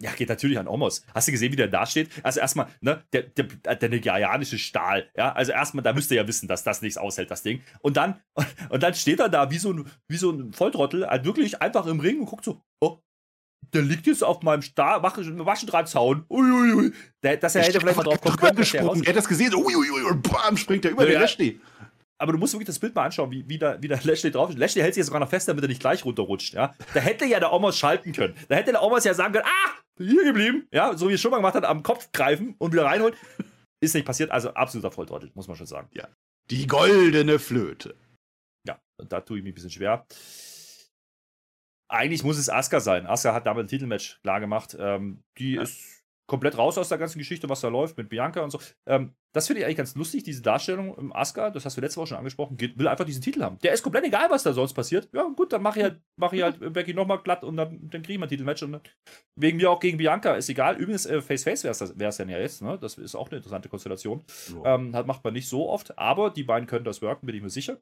Ja, geht natürlich an Omos. Hast du gesehen, wie der da steht? Also erstmal, ne, der, der, der nigerianische Stahl, ja, also erstmal, da müsst ihr ja wissen, dass das nichts aushält, das Ding. Und dann, und dann steht er da wie so ein, wie so ein Volltrottel, halt wirklich einfach im Ring und guckt so, oh, der liegt jetzt auf meinem Stahl, Waschendrahtzaun. Uiuiui. Der, dass er hätte vielleicht mal drauf kommen können. Er hat das gesehen, uiuiui, und bam, springt er über ja, den Lashley. Aber du musst wirklich das Bild mal anschauen, wie, wie, da, wie da Lashley drauf ist. Lashley hält sich jetzt sogar noch fest, damit er nicht gleich runterrutscht. Ja? Da hätte ja der Omos schalten können. Da hätte der Omos ja sagen können, ah, hier geblieben, ja, so wie es schon mal gemacht hat, am Kopf greifen und wieder reinholen. Ist nicht passiert, also absoluter Volltrottel, muss man schon sagen. Ja. Die goldene Flöte. Ja, da tue ich mich ein bisschen schwer. Eigentlich muss es Asuka sein. Asuka hat damit ein Titelmatch klar gemacht. Ähm, die ja. ist komplett raus aus der ganzen Geschichte, was da läuft mit Bianca und so. Ähm, das finde ich eigentlich ganz lustig, diese Darstellung im Asuka, das hast du letzte Woche schon angesprochen, geht, will einfach diesen Titel haben. Der ist komplett egal, was da sonst passiert. Ja, gut, dann mache ich halt, mach ich halt Becky nochmal glatt und dann, dann kriegen wir ein Titelmatch. Und dann, wegen mir auch gegen Bianca, ist egal. Übrigens, äh, Face-Face wäre es dann ja jetzt, ne? Das ist auch eine interessante Konstellation. Ja. Ähm, das macht man nicht so oft, aber die beiden können das worken, bin ich mir sicher.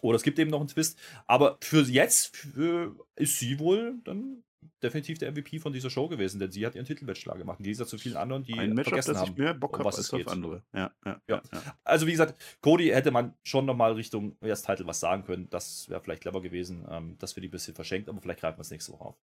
Oder es gibt eben noch einen Twist. Aber für jetzt für, ist sie wohl dann definitiv der MVP von dieser Show gewesen, denn sie hat ihren Titelmatch klar gemacht. Im Gegensatz zu vielen anderen, die Ein Match, vergessen haben, ich mehr Bock um habe als auf andere. Ja, ja, ja. Also wie gesagt, Cody hätte man schon nochmal Richtung erst Titel was sagen können. Das wäre vielleicht clever gewesen. Ähm, das wird die ein bisschen verschenkt, aber vielleicht greifen wir es nächste Woche auf.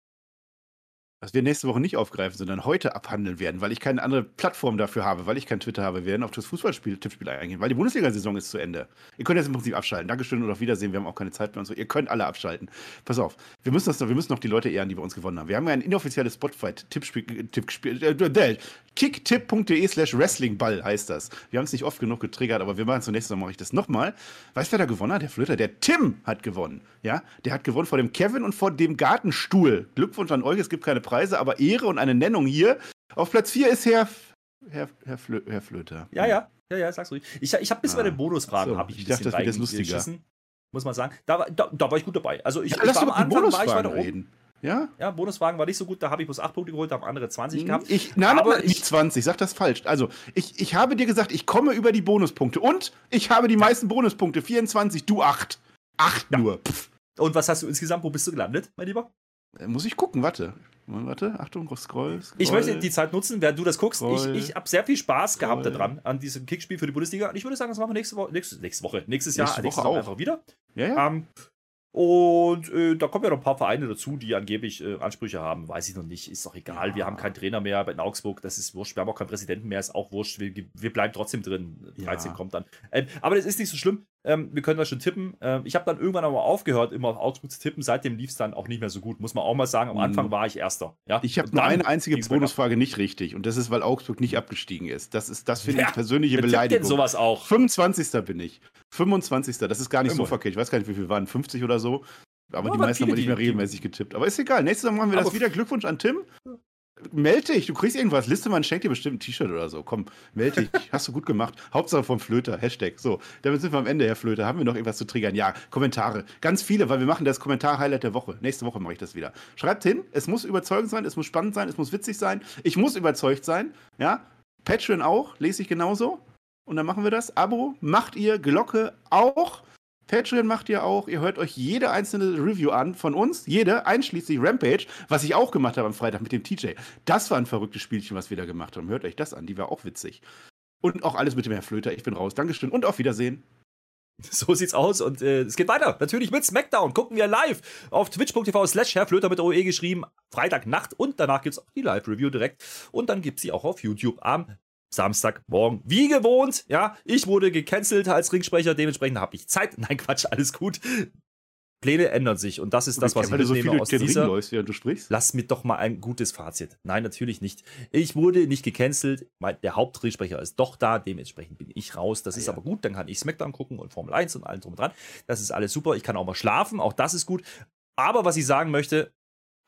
Was wir nächste Woche nicht aufgreifen, sondern heute abhandeln werden, weil ich keine andere Plattform dafür habe, weil ich kein Twitter habe, werden auf das Fußballspiel-Tippspiel eingehen, weil die Bundesliga-Saison ist zu Ende. Ihr könnt jetzt im Prinzip abschalten. Dankeschön und auf Wiedersehen. Wir haben auch keine Zeit mehr und so. Ihr könnt alle abschalten. Pass auf, wir müssen, das noch, wir müssen noch die Leute ehren, die bei uns gewonnen haben. Wir haben ja ein inoffizielles Spotify-Tippspiel, Tippspiel, äh, kicktipp.de slash wrestlingball heißt das. Wir haben es nicht oft genug getriggert, aber wir machen zunächst mal mache ich das nochmal. Weißt du, wer da gewonnen hat? Der Flöter. Der Tim hat gewonnen. Ja, der hat gewonnen vor dem Kevin und vor dem Gartenstuhl. Glückwunsch an euch, es gibt keine Preise, aber Ehre und eine Nennung hier. Auf Platz 4 ist Herr, Herr, Herr, Flö, Herr Flöter. Ja, ja, ja, ja, sag's ruhig. Ich, ich habe bis ah, bei den Bonusfragen so, habe ich, ich dachte, das wird das lustiger. Muss man sagen. Da, da, da, war ich gut dabei. Also ich, ja, ich war am Anfang war ich weiter oben. Ja? Ja, Bonuswagen war nicht so gut, da habe ich bloß 8 Punkte geholt, da haben andere 20 hm, gehabt. Ich, nein, aber nicht 20, sag das falsch. Also, ich, ich habe dir gesagt, ich komme über die Bonuspunkte und ich habe die meisten Bonuspunkte, 24, du 8. 8 ja. nur. Pff. Und was hast du insgesamt, wo bist du gelandet, mein Lieber? Äh, muss ich gucken, warte. Warte, Achtung, scroll, scroll. Ich möchte die Zeit nutzen, während du das guckst. Scroll, ich ich habe sehr viel Spaß scroll. gehabt daran, an diesem Kickspiel für die Bundesliga. Und ich würde sagen, das machen wir nächste Woche, nächste, nächste Woche, nächstes Jahr, nächste Woche auch. einfach wieder. Ja, ja. Ähm, und äh, da kommen ja noch ein paar Vereine dazu, die angeblich äh, Ansprüche haben. Weiß ich noch nicht. Ist doch egal. Ja. Wir haben keinen Trainer mehr in Augsburg. Das ist wurscht. Wir haben auch keinen Präsidenten mehr. Ist auch wurscht. Wir, wir bleiben trotzdem drin. 13 ja. kommt dann. Ähm, aber das ist nicht so schlimm. Ähm, wir können das schon tippen. Ähm, ich habe dann irgendwann aber aufgehört, immer auf Augsburg zu tippen. Seitdem lief es dann auch nicht mehr so gut. Muss man auch mal sagen. Am mhm. Anfang war ich Erster. Ja? Ich habe nur eine einzige Bonusfrage nicht richtig. Und das ist, weil Augsburg nicht abgestiegen ist. Das ist, das finde ich persönliche Beleidigung. Denn sowas auch. 25. bin ich. 25. Das ist gar nicht Immer. so verkehrt. Ich weiß gar nicht, wie viel waren. 50 oder so. Aber ja, die meisten haben nicht mehr regelmäßig getippt. Aber ist egal. Nächstes Mal machen wir aber das wieder. Glückwunsch an Tim. Meld dich, du kriegst irgendwas. Listemann schenkt dir bestimmt ein T-Shirt oder so. Komm, melde dich. Hast du gut gemacht. Hauptsache vom Flöter. Hashtag. So, damit sind wir am Ende, Herr Flöter. Haben wir noch irgendwas zu triggern? Ja, Kommentare. Ganz viele, weil wir machen das Kommentar-Highlight der Woche. Nächste Woche mache ich das wieder. Schreibt hin. Es muss überzeugend sein, es muss spannend sein, es muss witzig sein. Ich muss überzeugt sein. Ja, Patreon auch. Lese ich genauso. Und dann machen wir das. Abo macht ihr, Glocke auch. Patreon macht ihr auch. Ihr hört euch jede einzelne Review an von uns. Jede, einschließlich Rampage, was ich auch gemacht habe am Freitag mit dem TJ. Das war ein verrücktes Spielchen, was wir da gemacht haben. Hört euch das an. Die war auch witzig. Und auch alles mit dem Herrn Flöter. Ich bin raus. Dankeschön und auf Wiedersehen. So sieht's aus und äh, es geht weiter. Natürlich mit SmackDown. Gucken wir live auf twitch.tv slash Herrflöter mit OE geschrieben. Freitagnacht und danach gibt's auch die Live-Review direkt. Und dann gibt's sie auch auf YouTube am Samstagmorgen. Wie gewohnt, ja, ich wurde gecancelt als Ringsprecher, dementsprechend habe ich Zeit. Nein, Quatsch, alles gut. Pläne ändern sich und das ist das, was ich mitnehme so aus dieser... Läufst, während du sprichst? Lass mir doch mal ein gutes Fazit. Nein, natürlich nicht. Ich wurde nicht gecancelt. Der Hauptringsprecher ist doch da, dementsprechend bin ich raus. Das ah, ist ja. aber gut, dann kann ich Smackdown gucken und Formel 1 und allem drum und dran. Das ist alles super. Ich kann auch mal schlafen, auch das ist gut. Aber was ich sagen möchte,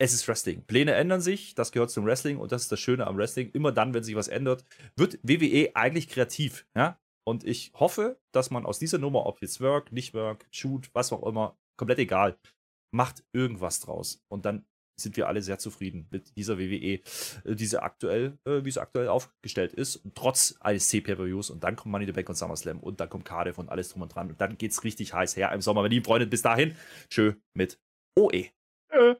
es ist Wrestling. Pläne ändern sich, das gehört zum Wrestling und das ist das Schöne am Wrestling. Immer dann, wenn sich was ändert, wird WWE eigentlich kreativ. Ja? Und ich hoffe, dass man aus dieser Nummer, ob jetzt Work, nicht Work, Shoot, was auch immer, komplett egal, macht irgendwas draus. Und dann sind wir alle sehr zufrieden mit dieser WWE, äh, diese aktuell, äh, wie sie aktuell aufgestellt ist, und trotz eines C-Pay-Per-Views. Und dann kommt Money the Bank und SummerSlam und dann kommt Cardiff und alles drum und dran. Und dann geht's richtig heiß her im Sommer. Meine lieben Freunde, bis dahin, tschö mit OE. Tschö.